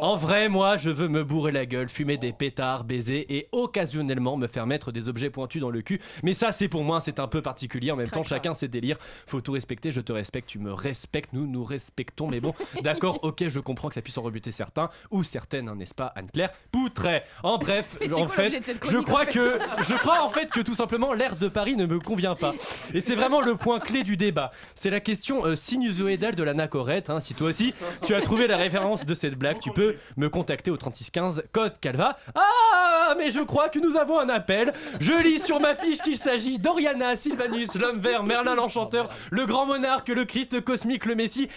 En vrai, moi, je veux me bourrer la gueule, fumer des pétards, baiser et occasionnellement me faire mettre des objets pointus dans le cul. Mais ça, c'est pour moi, c'est un peu particulier. En même temps, chacun ses délires. Faut tout respecter, je te respecte, tu me respectes, nous nous respectons. Mais bon, d'accord, ok, je comprends que ça puisse en rebuter certains ou certaines, hein, n'est-ce pas, Anne-Claire Poutret. En bref, en fait, je crois en fait? que je crois en fait que tout simplement l'air de Paris ne me convient pas. Et c'est vraiment le point clé du débat. C'est la question euh, sinusoïdale de la nacorette. hein. Si toi aussi tu as trouvé la référence de cette blague, tu peux me contacter au 3615 code Calva. Ah, mais je crois que nous avons un appel. Je lis sur ma fiche qu'il s'agit d'Oriana, Sylvanus, l'homme vert, Merlin l'enchanteur, le grand monarque, le Christ cosmique, le Messie,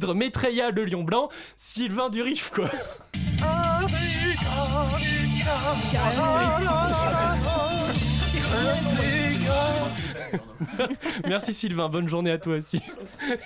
Alkidre, Maitreya, le lion blanc, Sylvain du Riff quoi. Merci Sylvain, bonne journée à toi aussi.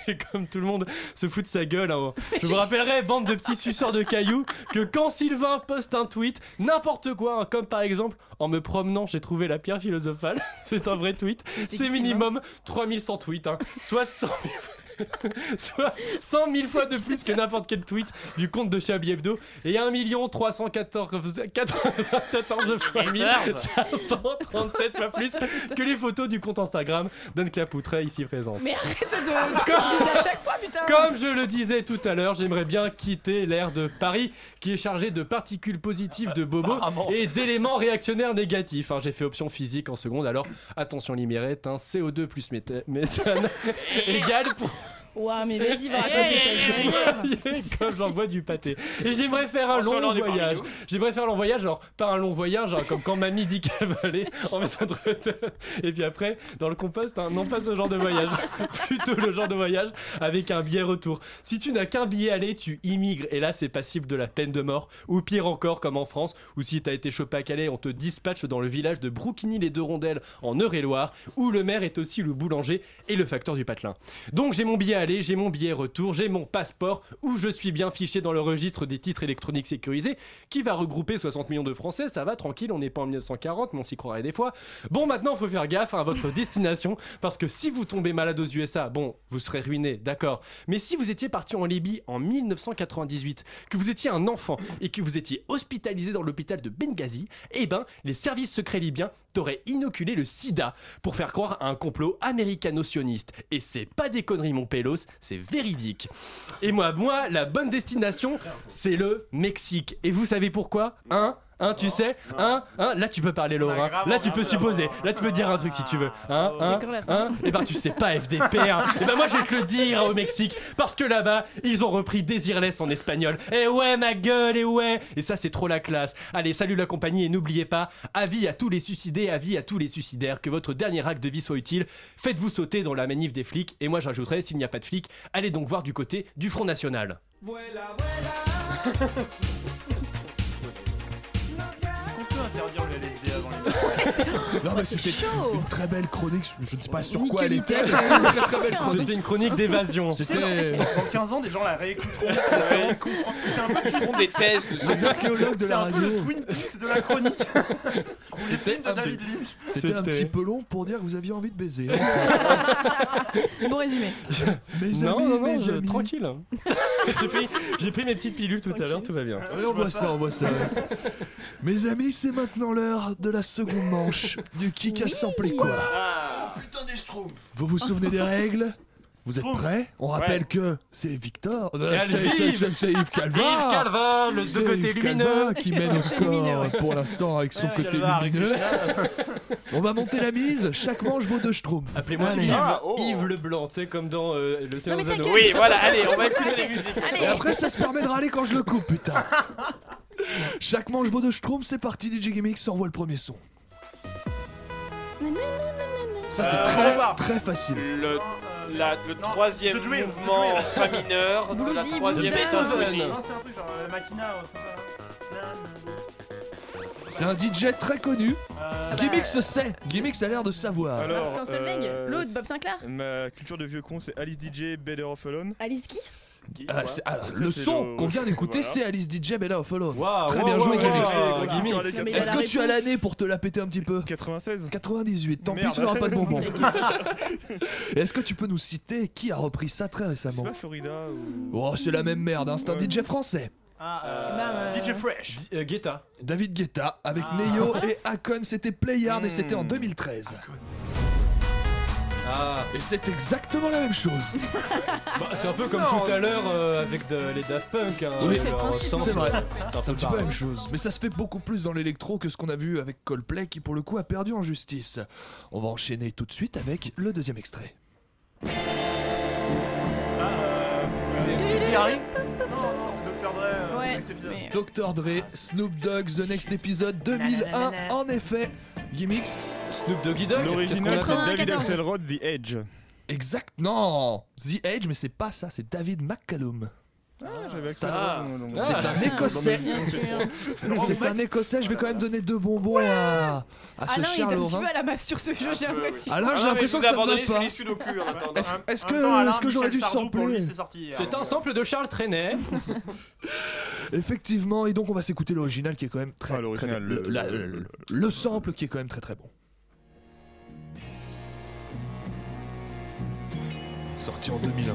Et comme tout le monde se fout de sa gueule, hein, je vous rappellerai, bande de petits suceurs de cailloux, que quand Sylvain poste un tweet, n'importe quoi, hein, comme par exemple en me promenant, j'ai trouvé la pierre philosophale, c'est un vrai tweet, c'est minimum 3100 tweets, hein, soit 100 000 soit 100 000 fois de plus que n'importe quel tweet du compte de Chablis Hebdo et 1 314 94 fois 1537 fois plus que les photos du compte Instagram d'Anne-Claire Poutret ici présente. Mais arrête de, de Comme- comme... à chaque fois, putain. Comme je le disais tout à l'heure, j'aimerais bien quitter l'air de Paris qui est chargé de particules positives de bobo et d'éléments réactionnaires négatifs. hein. J'ai fait option physique en seconde, alors attention Limérette, hein, CO2 plus méthane égale pour Ouah, mais vas-y, va raconter ta galère. comme j'envoie du pâté. Et j'aimerais faire un long voyage. J'aimerais faire un long voyage, alors pas un long voyage, comme quand mamie dit qu'elle va aller en maison de retraite. Et puis après, dans le compost, hein, non pas ce genre de voyage, plutôt le genre de voyage avec un billet retour. Si tu n'as qu'un billet aller, tu immigres. Et là, c'est passible de la peine de mort. Ou pire encore, comme en France, où si t'as été chopé à Calais, on te dispatche dans le village de Brouquigny-les-Deux-Rondelles en Eure-et-Loire, où le maire est aussi le boulanger et le facteur du patelin. Donc j'ai mon billet aller aller, j'ai mon billet retour, j'ai mon passeport, où je suis bien fiché dans le registre des titres électroniques sécurisés, qui va regrouper 60 millions de Français, ça va tranquille, on n'est pas en 1940, mais on s'y croirait des fois. Bon, maintenant, faut faire gaffe à votre destination, parce que si vous tombez malade aux USA, bon, vous serez ruiné, d'accord. Mais si vous étiez parti en Libye en 1998, que vous étiez un enfant et que vous étiez hospitalisé dans l'hôpital de Benghazi, eh ben, les services secrets libyens t'auraient inoculé le sida pour faire croire à un complot américano-sioniste. Et c'est pas des conneries, mon c'est véridique. Et moi, moi, la bonne destination, c'est le Mexique. Et vous savez pourquoi? Hein Hein, tu sais Hein Hein Là, tu peux parler, Laura. Là, tu peux supposer. Là, tu peux dire un truc si tu veux. Hein Hein Hein Et ben, tu sais pas, FDPR. Et ben, moi, je vais te le dire au Mexique. Parce que là-bas, ils ont repris Désirless en espagnol. Et ouais, ma gueule, et ouais. Et ça, c'est trop la classe. Allez, salut la compagnie et n'oubliez pas, avis à tous les suicidés, avis à tous les suicidaires, que votre dernier acte de vie soit utile. Faites-vous sauter dans la manif des flics. Et moi, j'ajouterai, s'il n'y a pas de flics, allez donc voir du côté du Front National. On peut servir le LSD. Non, mais c'était chaud. une très belle chronique. Je ne sais pas sur quoi elle était, mais c'était une très très belle chronique. C'était une chronique d'évasion. C'était Dans 15 ans, des gens la réécouteront. C'est Ils font des tests les archéologues de C'est la un peu le radio. Twin Peaks de la chronique. C'était de David Lynch. C'était un C'était- petit peu long pour dire que vous aviez envie de baiser. Bon résumé. Mes non, amis, non, non, mes je- amis. tranquille. j'ai, pris, j'ai pris mes petites pilules tout à l'heure, tout va bien. Ouais, on voit ça, on voit ça. Mes amis, c'est maintenant l'heure de la seconde manche du qui a samplé quoi. Putain des schtroumpfs Vous vous souvenez des règles? Vous êtes prêts? On rappelle que c'est Victor, euh, c'est- Yves. c'est- c'est- c'est Yves Calva, Yves Calva, le C'est de côté Yves lumineux. Calva qui mène au score pour l'instant avec son côté Calva, lumineux. On va monter la mise. Chaque manche vaut deux schtroumpfs. Appelez-moi Allez. Yves, Ah, oh. Yves Leblanc, tu sais, comme dans euh, Le Seigneur des Anneaux. Oui, voilà, allez, on va écouter les musiques. Et après, ça se permet de râler quand je le coupe, putain. Chaque manche vaut deux schtroumpfs. C'est parti, DJ Gimmicks envoie le premier son. Ça, c'est Euh, très très facile. Le, la- le troisième The Drill, The mouvement fa mineur de la Bloody troisième symphonie. Non, c'est un truc genre euh, Machina. euh, C'est un DJ très connu. euh, Gimmicks sait. Gimmicks a l'air de savoir. Alors, Martin Solveig, euh, l'autre Bob Sinclair. Ma culture de vieux con, c'est Alice DJ, Better of Alone. Alice qui? Ah, c'est- alors, Ça, le c'est son le- qu'on vient d'écouter, Voilà. c'est Alice DJ Bella of Alone. Waouh, Très wow, bien wow, joué, wow, wow, a Est-ce que tu as l'année pour te la péter un petit peu 96. 98, tant pis, tu n'auras pas de bonbons. Est-ce que tu peux nous citer qui a repris ça très C'est récemment pas Florida ou. Oh, c'est la même merde, hein, c'est un Ouais. DJ français. Ah, Bah, euh, euh, DJ Fresh. Euh, Guetta. David Guetta avec Ah. Neo et Akon, c'était Playard et Hmm. c'était en 2013. Ah, Et c'est exactement la même chose. bah, c'est un peu comme Non, tout à l'heure euh, avec de- les Daft Punk. Hein, Oui, c'est le leur principe. sample. C'est vrai. C'est un C'est peu un petit peu la pareil. même chose. Mais ça se fait beaucoup plus dans l'électro que ce qu'on a vu avec Coldplay qui pour le coup a perdu en justice. On va enchaîner tout de suite avec le deuxième extrait. Ah, euh, Harry? Non, non, c'est Dr. Dre. euh, Ouais, next épisode. mais- Dr. Dre, Snoop Dogg, The Next Episode 2001, en effet. Gimmicks Snoop Doggy Dogg. L'original, c'est David 94. Axelrod, The Edge. Exact, non The Edge, mais c'est pas ça, c'est David McCallum. Ah, j'avais C'est un- Ah. un écossais. C'est un écossais, je vais quand même donner deux bonbons à, à ce Alain il est un petit peu à la masse sur ce jeu, j'ai l'impression. Alain, Ah j'ai l'impression que ça ne pas. Est-ce que, est-ce que j'aurais dû sampler lui, c'est un sample de Charles Trenet. Effectivement, et donc on va s'écouter l'original qui est quand même très, Ah, très l'original, bien. le- Le, la- le- le- le sample qui est quand même très très bon. Sorti en 2001.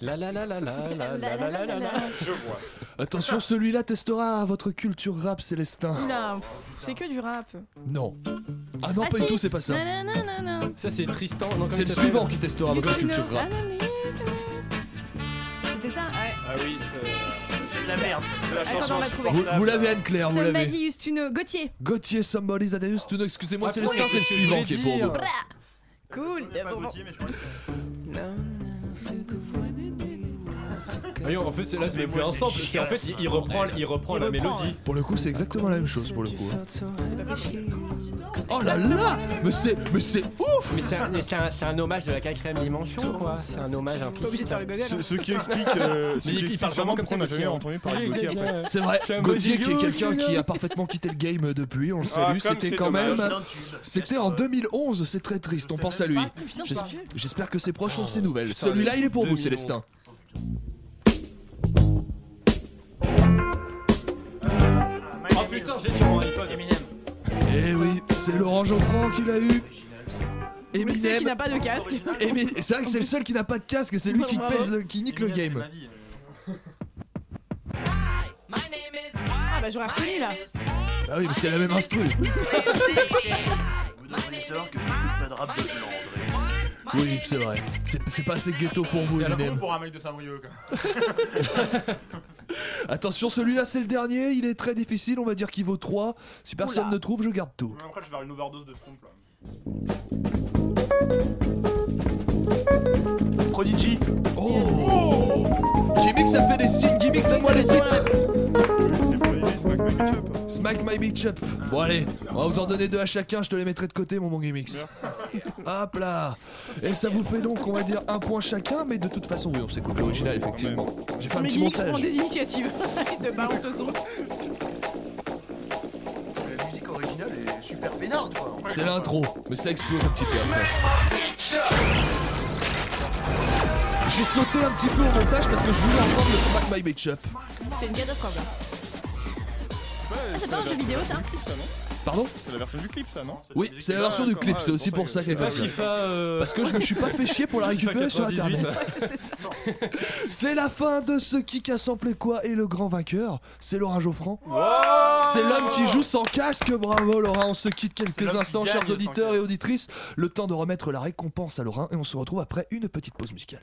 La la la la la la la la la la la. Je vois. Attention, celui-là testera votre culture rap célestin. Oula, pff, c'est que du rap. Non. Ah non, Ah pas si. du tout, c'est pas ça. C'est Tristan. non, comment C'est il le s'appelle suivant qui testera votre culture rap. C'était ça Ouais. Ah oui, c'est la merde. c'est la Attends, chanson on va trouver. Vous, vous l'avez Anne-Claire, vous l'avez. Somebody used to know. Gauthier. Gauthier, somebody that I used to know. Excusez-moi, Ah, c'est le c'est je suivant qui est pour vous. Bra. Cool. Pas Gauthier, mais je crois que. Oui, en fait, c'est là, c'est même plus un sample. C'est en fait, il, il reprend, il reprend la mélodie. Pour le coup, c'est exactement la même chose pour le coup. hein. C'est pas fait chier. Oh là là Mais c'est mais c'est ouf Mais c'est un, mais c'est un- c'est un hommage de la quatrième dimension, quoi. C'est un hommage Pas implicite. obligé de faire. Ce, hein. ce qui explique, euh, ce Mais qui il explique parle sûrement vraiment comme pourquoi on ça, jamais entendu parler de Gauthier après. C'est vrai, C'est un Gauthier qui est quelqu'un qui a parfaitement quitté le game depuis, on le Ah, salue, comme c'était c'est quand même... C'était en 2011, c'est très triste, on pense à lui. J'es- vieux. J'espère que ses proches ont de ses Oh, nouvelles. Celui-là, il est pour vous, 2011. Célestin. Oh putain, j'ai sur mon iPod. Eh oui, c'est Laurent Geoffrand qui l'a eu. Le seul qui Eminem. n'a pas de casque. C'est vrai que c'est le seul qui n'a pas de casque et c'est lui qui Bravo. pèse le, qui nique le game. Ah bah j'aurais reconnu là. Ah oui, mais c'est la même instru. Vous devriez savoir que je n'écoute pas de rap de Flandre. Oui, c'est vrai. C'est c'est pas assez ghetto pour vous, Eminem. pour un mec de Saint-Brieuc. Attention, celui-là, c'est le dernier. Il est très difficile. On va dire qu'il vaut 3. Si personne Oula. ne trouve, je garde tout. Après, je vais faire une overdose de schtroumpf là. Prodigy. Oh Gimix a fait des signes. Gimix, donne-moi les titres. C'est Prodigy, My Bitch Up. Smack my big chop. Bon, allez, on va vous en donner deux à chacun. Je te les mettrai de côté, mon bon Gimix. Hop là Et ça vous fait donc, on va dire, un point chacun. Mais de toute façon, oui, on s'écoute l'original, effectivement. J'ai fait un Mais petit Gimix prend montage. des initiatives de balance le son. La musique originale est super pénarde quoi. C'est l'intro, mais ça explose un petit peu après. J'ai sauté un petit peu au montage parce que je voulais entendre le Smack My Bitch Up. C'était une catastrophe là. Ouais, c'est pas un la jeu vidéo, version ça du clip, ça non Pardon C'est la version du clip ça non Oui, c'est la version du clip, c'est aussi pour ça qu'elle est comme ça. Euh, Parce que je me suis pas fait chier pour la récupérer sur 98. internet. C'est la fin de ce qui a samplé quoi et le grand vainqueur, c'est Laurent Geoffrand. C'est l'homme qui joue sans casque, bravo Laurent. On se quitte quelques instants, chers auditeurs et auditrices. Le temps de remettre la récompense à Laurent et on se retrouve après une petite pause musicale.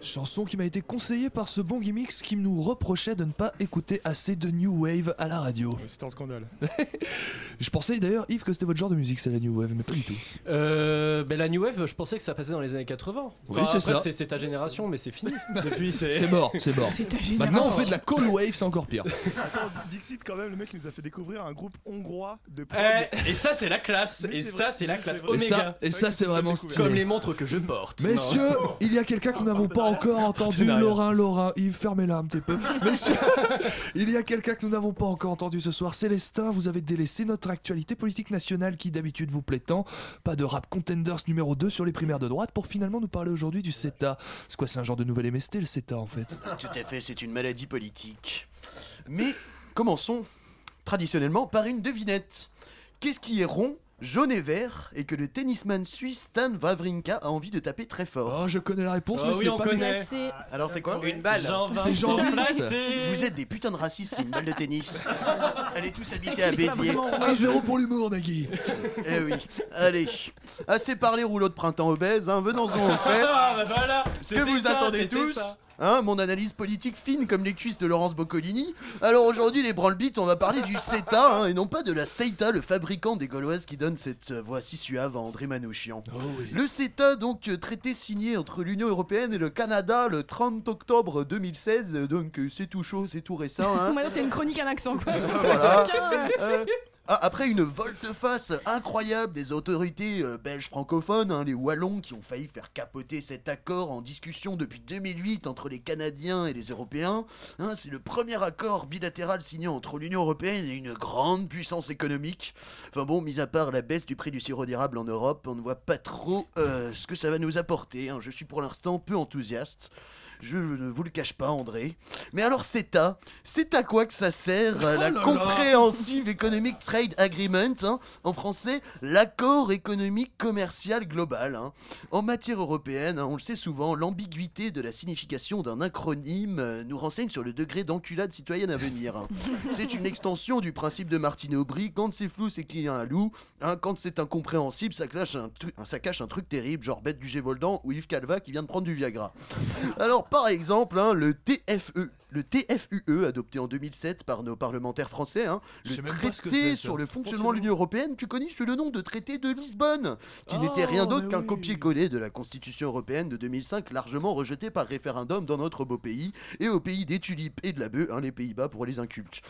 Chanson qui m'a été conseillée par ce bon gimmicks qui nous reprochait de ne pas écouter assez de New Wave à la radio. C'est un scandale. Je pensais d'ailleurs, Yves, que c'était votre genre de musique, c'est la New Wave, mais pas du tout. Euh, ben la New Wave, je pensais que ça passait dans les années 80. Oui, c'est ça. C'est, ta génération, mais c'est fini. Depuis, c'est... Mort, c'est mort. Ta Maintenant, on fait de la Cold Wave, c'est encore pire. Attends, Dixit, quand même, le mec nous a fait découvrir un groupe hongrois de prog. Eh, et ça, c'est la classe. Mais Et ça, c'est la classe. Oméga. et ça c'est vraiment stylé. Comme les montres que je porte. Messieurs, il y a quelqu'un que nous n'avons pas encore entendu. Laurent, Laurent, Yves, fermez-la un petit peu. Messieurs, il y a quelqu'un que nous n'avons pas encore entendu ce soir. Célestin, vous avez délaissé notre actualité politique nationale qui d'habitude vous plaît tant. Pas de rap contenders numéro 2 sur les primaires de droite pour finalement nous parler aujourd'hui du CETA. C'est quoi, c'est un genre de nouvel MST le CETA en fait? Tout à fait, c'est une maladie politique. Mais commençons traditionnellement par une devinette. Qu'est-ce qui est rond, jaune et vert et que le tennisman suisse Stan Wawrinka a envie de taper très fort Oh, je connais la réponse, Ah mais oui, ce on n'est pas connaît. Placé. Alors c'est quoi Une balle. Jean C'est Jean Vince. Vous êtes des putains de racistes, c'est une balle de tennis. Allez tous habiter à Béziers. vraiment 1-0 pour l'humour, Nagui. Eh oui, allez. Assez parlé rouleau de printemps obèse, hein, venons-en au fait. Ah, bah voilà. Ce que C'était vous ça, attendez c'était tous ça. Hein, mon analyse politique fine comme les cuisses de Laurence Boccolini. Alors aujourd'hui, les branle-bites, on va parler du CETA, hein, et non pas de la CETA, le fabricant des Gauloises qui donne cette euh, voix si suave à André Manouchian. Le CETA, donc euh, traité signé entre l'Union Européenne et le Canada le 30 octobre 2016, euh, donc c'est tout chaud, c'est tout récent. Hein. C'est une chronique à l'accent, quoi. Voilà. Euh, ah, après une volte-face incroyable des autorités euh, belges francophones, hein, les Wallons qui ont failli faire capoter cet accord en discussion depuis 2008 entre les Canadiens et les Européens, hein, c'est le premier accord bilatéral signé entre l'Union Européenne et une grande puissance économique. Enfin bon, mis à part la baisse du prix du sirop d'érable en Europe, on ne voit pas trop euh, ce que ça va nous apporter. hein. Je suis pour l'instant peu enthousiaste. Je ne vous le cache pas, André. Mais alors, CETA, c'est à quoi que ça sert euh, La Comprehensive Economic Trade Agreement, hein, en français, l'accord économique commercial global. hein. En matière européenne, hein, on le sait souvent, l'ambiguïté de la signification d'un acronyme euh, nous renseigne sur le degré d'enculade citoyenne à venir. C'est une extension du principe de Martine Aubry. Quand c'est flou, c'est qu'il y a un loup. quand c'est incompréhensible, ça, cache un ça cache un truc terrible, genre bête du Gévoldan ou Yves Calva qui vient de prendre du Viagra. Alors, par exemple, hein, le TFE. Le TFUE, E, adopté en 2007 par nos parlementaires français, hein, le traité sur le fonctionnement de l'Union Européenne, tu connais sous le nom de traité de Lisbonne, qui n'était rien Oh, d'autre qu'un oui. copier-coller de la Constitution européenne de 2005, largement rejeté par référendum dans notre beau pays, et au pays des tulipes et de la bœuf, hein, les Pays-Bas pour les incultes.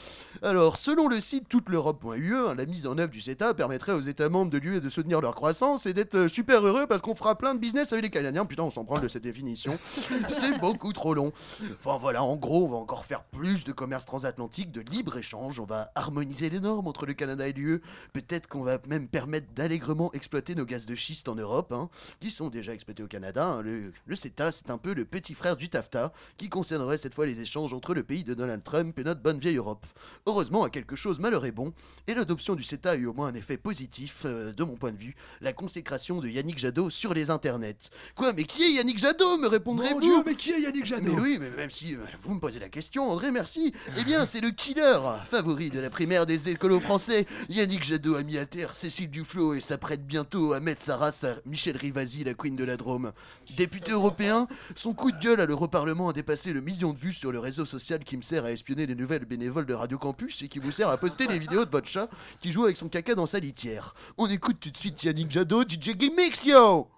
Alors, selon le site touteleurope.ue, hein, la mise en œuvre du CETA permettrait aux États membres de l'UE de soutenir leur croissance et d'être euh, super heureux parce qu'on fera plein de business avec les Canadiens. Putain, on s'en prend de cette définition. C'est beaucoup trop long. Enfin voilà, en gros, on va encore faire plus de commerce transatlantique, de libre-échange, on va harmoniser les normes entre le Canada et l'UE. Peut-être qu'on va même permettre d'allègrement exploiter nos gaz de schiste en Europe, hein, qui sont déjà exploités au Canada. hein. Le, le CETA, c'est un peu le petit frère du TAFTA, qui concernerait cette fois les échanges entre le pays de Donald Trump et notre bonne vieille Europe. Heureusement, à quelque chose malheur est bon, et l'adoption du CETA a eu au moins un effet positif, euh, de mon point de vue, la consécration de Yannick Jadot sur les internets. Quoi, mais qui est Yannick Jadot, me Mon répondrez-vous Dieu, mais qui est Yannick Jadot? mais oui, mais même si euh, vous me posez la question, André, merci. Eh bien, c'est le killer favori de la primaire des écolos français. Yannick Jadot a mis à terre Cécile Duflot et s'apprête bientôt à mettre sa race à Michel Rivasi, la queen de la Drôme. Député européen, son coup de gueule à l'Europarlement a dépassé le million de vues sur le réseau social qui me sert à espionner les nouvelles bénévoles de Radio Campus et qui vous sert à poster les vidéos de votre chat qui joue avec son caca dans sa litière. On écoute tout de suite Yannick Jadot, DJ Gimmicks, yo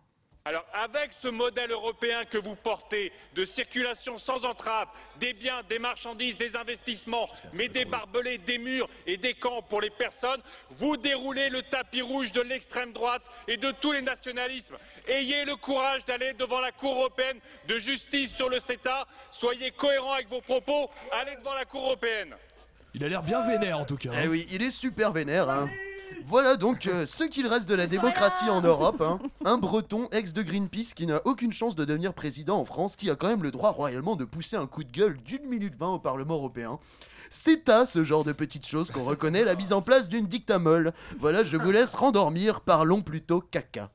Alors avec ce modèle européen que vous portez de circulation sans entrave des biens, des marchandises, des investissements, mais des barbelés, des murs et des camps pour les personnes, vous déroulez le tapis rouge de l'extrême droite et de tous les nationalismes. Ayez le courage d'aller devant la Cour européenne de justice sur le CETA. Soyez cohérents avec vos propos. Allez devant la Cour européenne. Il a l'air bien vénère en tout cas. hein. Eh oui, il est super vénère. Hein. Voilà donc euh, ce qu'il reste de la démocratie en Europe. hein. Un breton ex de Greenpeace qui n'a aucune chance de devenir président en France, qui a quand même le droit royalement de pousser un coup de gueule d'une minute vingt au Parlement européen. C'est à ce genre de petites choses qu'on reconnaît la mise en place d'une dictamole. Voilà, je vous laisse rendormir, parlons plutôt caca.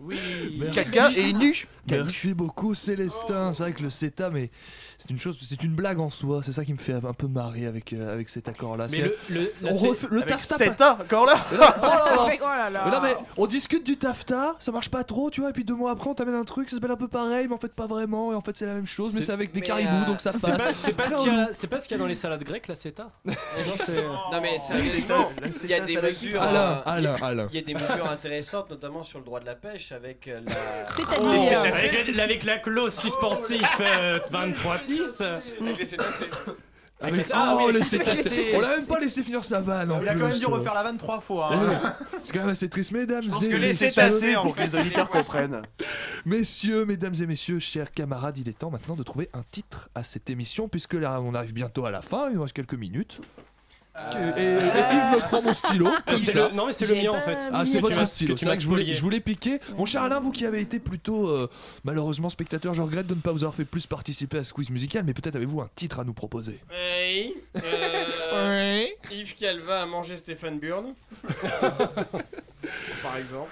Oui. Merci. Caca et nu Merci beaucoup Célestin. C'est vrai que le CETA, mais c'est une chose, c'est une blague en soi. C'est ça qui me fait un peu marrer avec euh, avec cet accord-là. Mais C'est- le- le- on refait- le Avec TAFTA. CETA, encore là oh là là. Avec- oh là là. Mais non mais on discute du TAFTA, ça marche pas trop, tu vois, et puis deux mois après on t'amène un truc, ça s'appelle un peu pareil, mais en fait pas vraiment, et en fait c'est la même chose, mais C'est- c'est avec des mais, caribous, euh, donc ça C'est passe. pas, c'est pas Très ce qu'il y a- relou. c'est pas ce qu'il y a dans les salades grecques, la CETA Non, c'est- mais sérieusement, la il y a des ça la mesures, Alain, euh, Alain, Alain. il y a des mesures intéressantes, notamment sur le droit de la pêche, avec euh, la. C'est-à-dire. Avec, avec la clause suspensive euh, 23-10. Avec les cétacés. Avec- Ah oh, oui, le avec cétacé. les- On l'a même pas laissé finir sa vanne en Il a quand même dû refaire la vanne trois fois. hein. Ouais. C'est quand même assez triste, mesdames pense et que les messieurs. cétacés, pour que les auditeurs poissons. comprennent. Messieurs, mesdames et messieurs, chers camarades, il est temps maintenant de trouver un titre à cette émission, puisque là on arrive bientôt à la fin, il nous reste quelques minutes. Et, et- et Yves me prend mon stylo. comme C'est ça. le- non, mais c'est le mien en fait. Ah, c'est votre stylo. C'est vrai que je voulais, je voulais piquer. Mon cher Alain, vous qui avez été plutôt euh, malheureusement spectateur, je regrette de ne pas vous avoir fait plus participer à ce quiz musical, mais peut-être avez-vous un titre à nous proposer. Oui. euh, Yves Calva a mangé Stéphane Burn. Par exemple.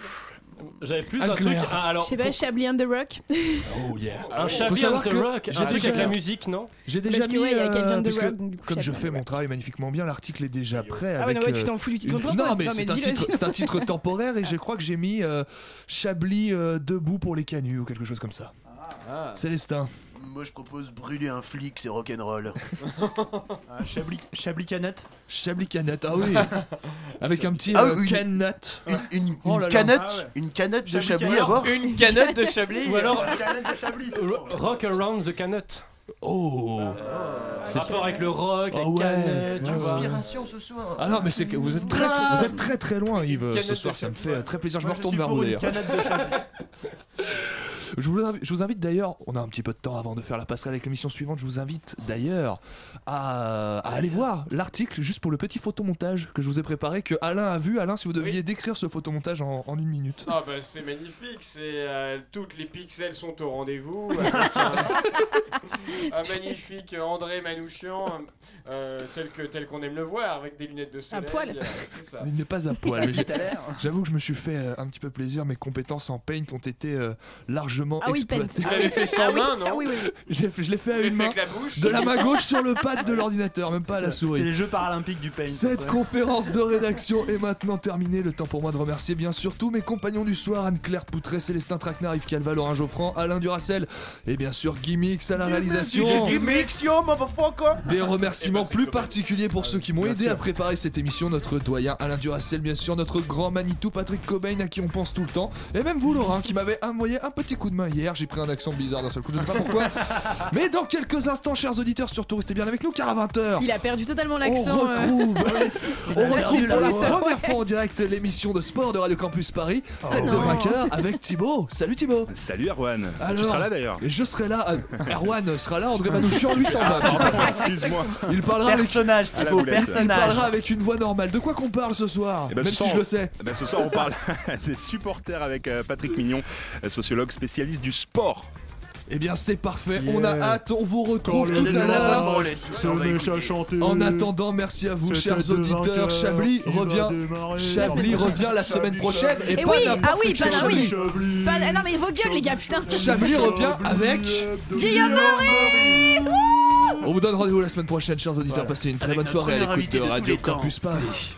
J'avais plus Un un truc. ah, Je alors, sais pas, Chablis and the Rock. Oh yeah. un Faut Chablis savoir on the que Rock, j'ai un truc déjà- avec la musique, non? J'ai déjà Parce que mis, ouais, il y a euh, the parce que Rock, donc du coup, comme je fais and mon Rock. travail magnifiquement bien, l'article est déjà prêt. Ah ouais, avec, non, ouais, tu euh, t'en fous du titre une- Non, mais Non, c'est mais un dis-le. titre, c'est un titre temporaire et je crois que j'ai mis euh, Chablis euh, debout pour les canuts ou quelque chose comme ça. Ah. Célestin. Moi je propose brûler un flic, c'est rock'n'roll. Ah, Chablis, Chablis canette. Chablis canette, ah oui. Avec un petit Ah, euh, une- canette. Une, une- Oh une là là. canette, Ah ouais. une canette de Chablis Chablis canette. à boire Une canette de Chablis. Ou alors Canette de Chablis. Rock Around the Canut. Oh. C'est rapport avec le rock, Ah avec ouais, tu vois. Inspiration ce soir. Ah non, mais c'est que vous êtes très, très- vous êtes très très loin, Yves, euh, ce soir. Ça me fait euh, très plaisir. Je me retourne vers vous d'ailleurs. Je vous, invi- je vous invite d'ailleurs, on a un petit peu de temps avant de faire la passerelle avec l'émission suivante, je vous invite d'ailleurs à, à aller voir l'article juste pour le petit photomontage que je vous ai préparé, que Alain a vu. Alain, si vous deviez décrire ce photomontage en, en une minute. Ah bah c'est magnifique, c'est euh, toutes les pixels sont au rendez-vous avec un, un magnifique André Manouchian euh, tel que tel qu'on aime le voir avec des lunettes de soleil. poil. euh, c'est ça. Il n'est pas à poil. mais à. J'avoue que je me suis fait euh, un petit peu plaisir. Mes compétences en paint ont été euh, largement Ah oui, Paint. exploitées. Vous l'avez fait sans Ah oui, main, non ah oui, oui, je l'ai fait à une main, avec la bouche de la main gauche sur le pad de l'ordinateur, même pas à la C'est souris. les Jeux paralympiques du paint. Cette conférence de rédaction est maintenant terminée. Le temps pour moi de remercier bien sûr tous mes compagnons du soir Anne-Claire Poutré, Célestin Traquenard, Yves Calva, Laurent Geoffrand, Alain Duracel et bien sûr Gimmicks à la réalisation. Gimmicks, yo, motherfucker Des remerciements plus particuliers pour ceux qui m'ont aidé à préparer cette émission. Notre doyen Alain Duracel, bien sûr, notre grand Manitou Patrick Cobain à qui on pense tout le temps. Et même vous, Laurent, qui m'avait envoyé un petit coup de main hier. J'ai pris un accent bizarre d'un seul coup, je ne sais pas pourquoi. Mais dans quelques instants, chers auditeurs, surtout restez bien avec nous car à 20h. Il a perdu totalement On l'accent. euh. retrouve, on a retrouve perdu pour la première ouais. fois en direct l'émission de sport de Radio Campus Paris, tête de vainqueur avec Thibaut. Salut Thibaut. Salut Erwan. Alors, tu seras là d'ailleurs. Et je serai là. euh, Erwan sera là. André Manouchian lui s'en va. peu. Excuse-moi. Il parlera avec, Personnage, la Thibaut, boulette. il personnage. parlera avec une voix normale. De quoi qu'on parle ce soir Eh ben, Même ce si soir, je le sais. Eh ben, ce soir, on parle des supporters avec euh, Patrick Mignon, euh, sociologue spécialiste du sport. Eh bien, c'est parfait. Yeah. On a hâte. On vous retrouve Quand tout à l'heure. En attendant, merci à vous, chers auditeurs. Chablis revient. Chablis revient la semaine prochaine. Et Et pas oui, n'importe ah oui, pas- ah oui. Chablis. Pas- ah non, mais vos gueules, les gars, putain. Chablis revient avec. Guillaume Maurice On vous donne rendez-vous la semaine prochaine, chers auditeurs. Passez une très bonne soirée à l'écoute de Radio. Campus Paris.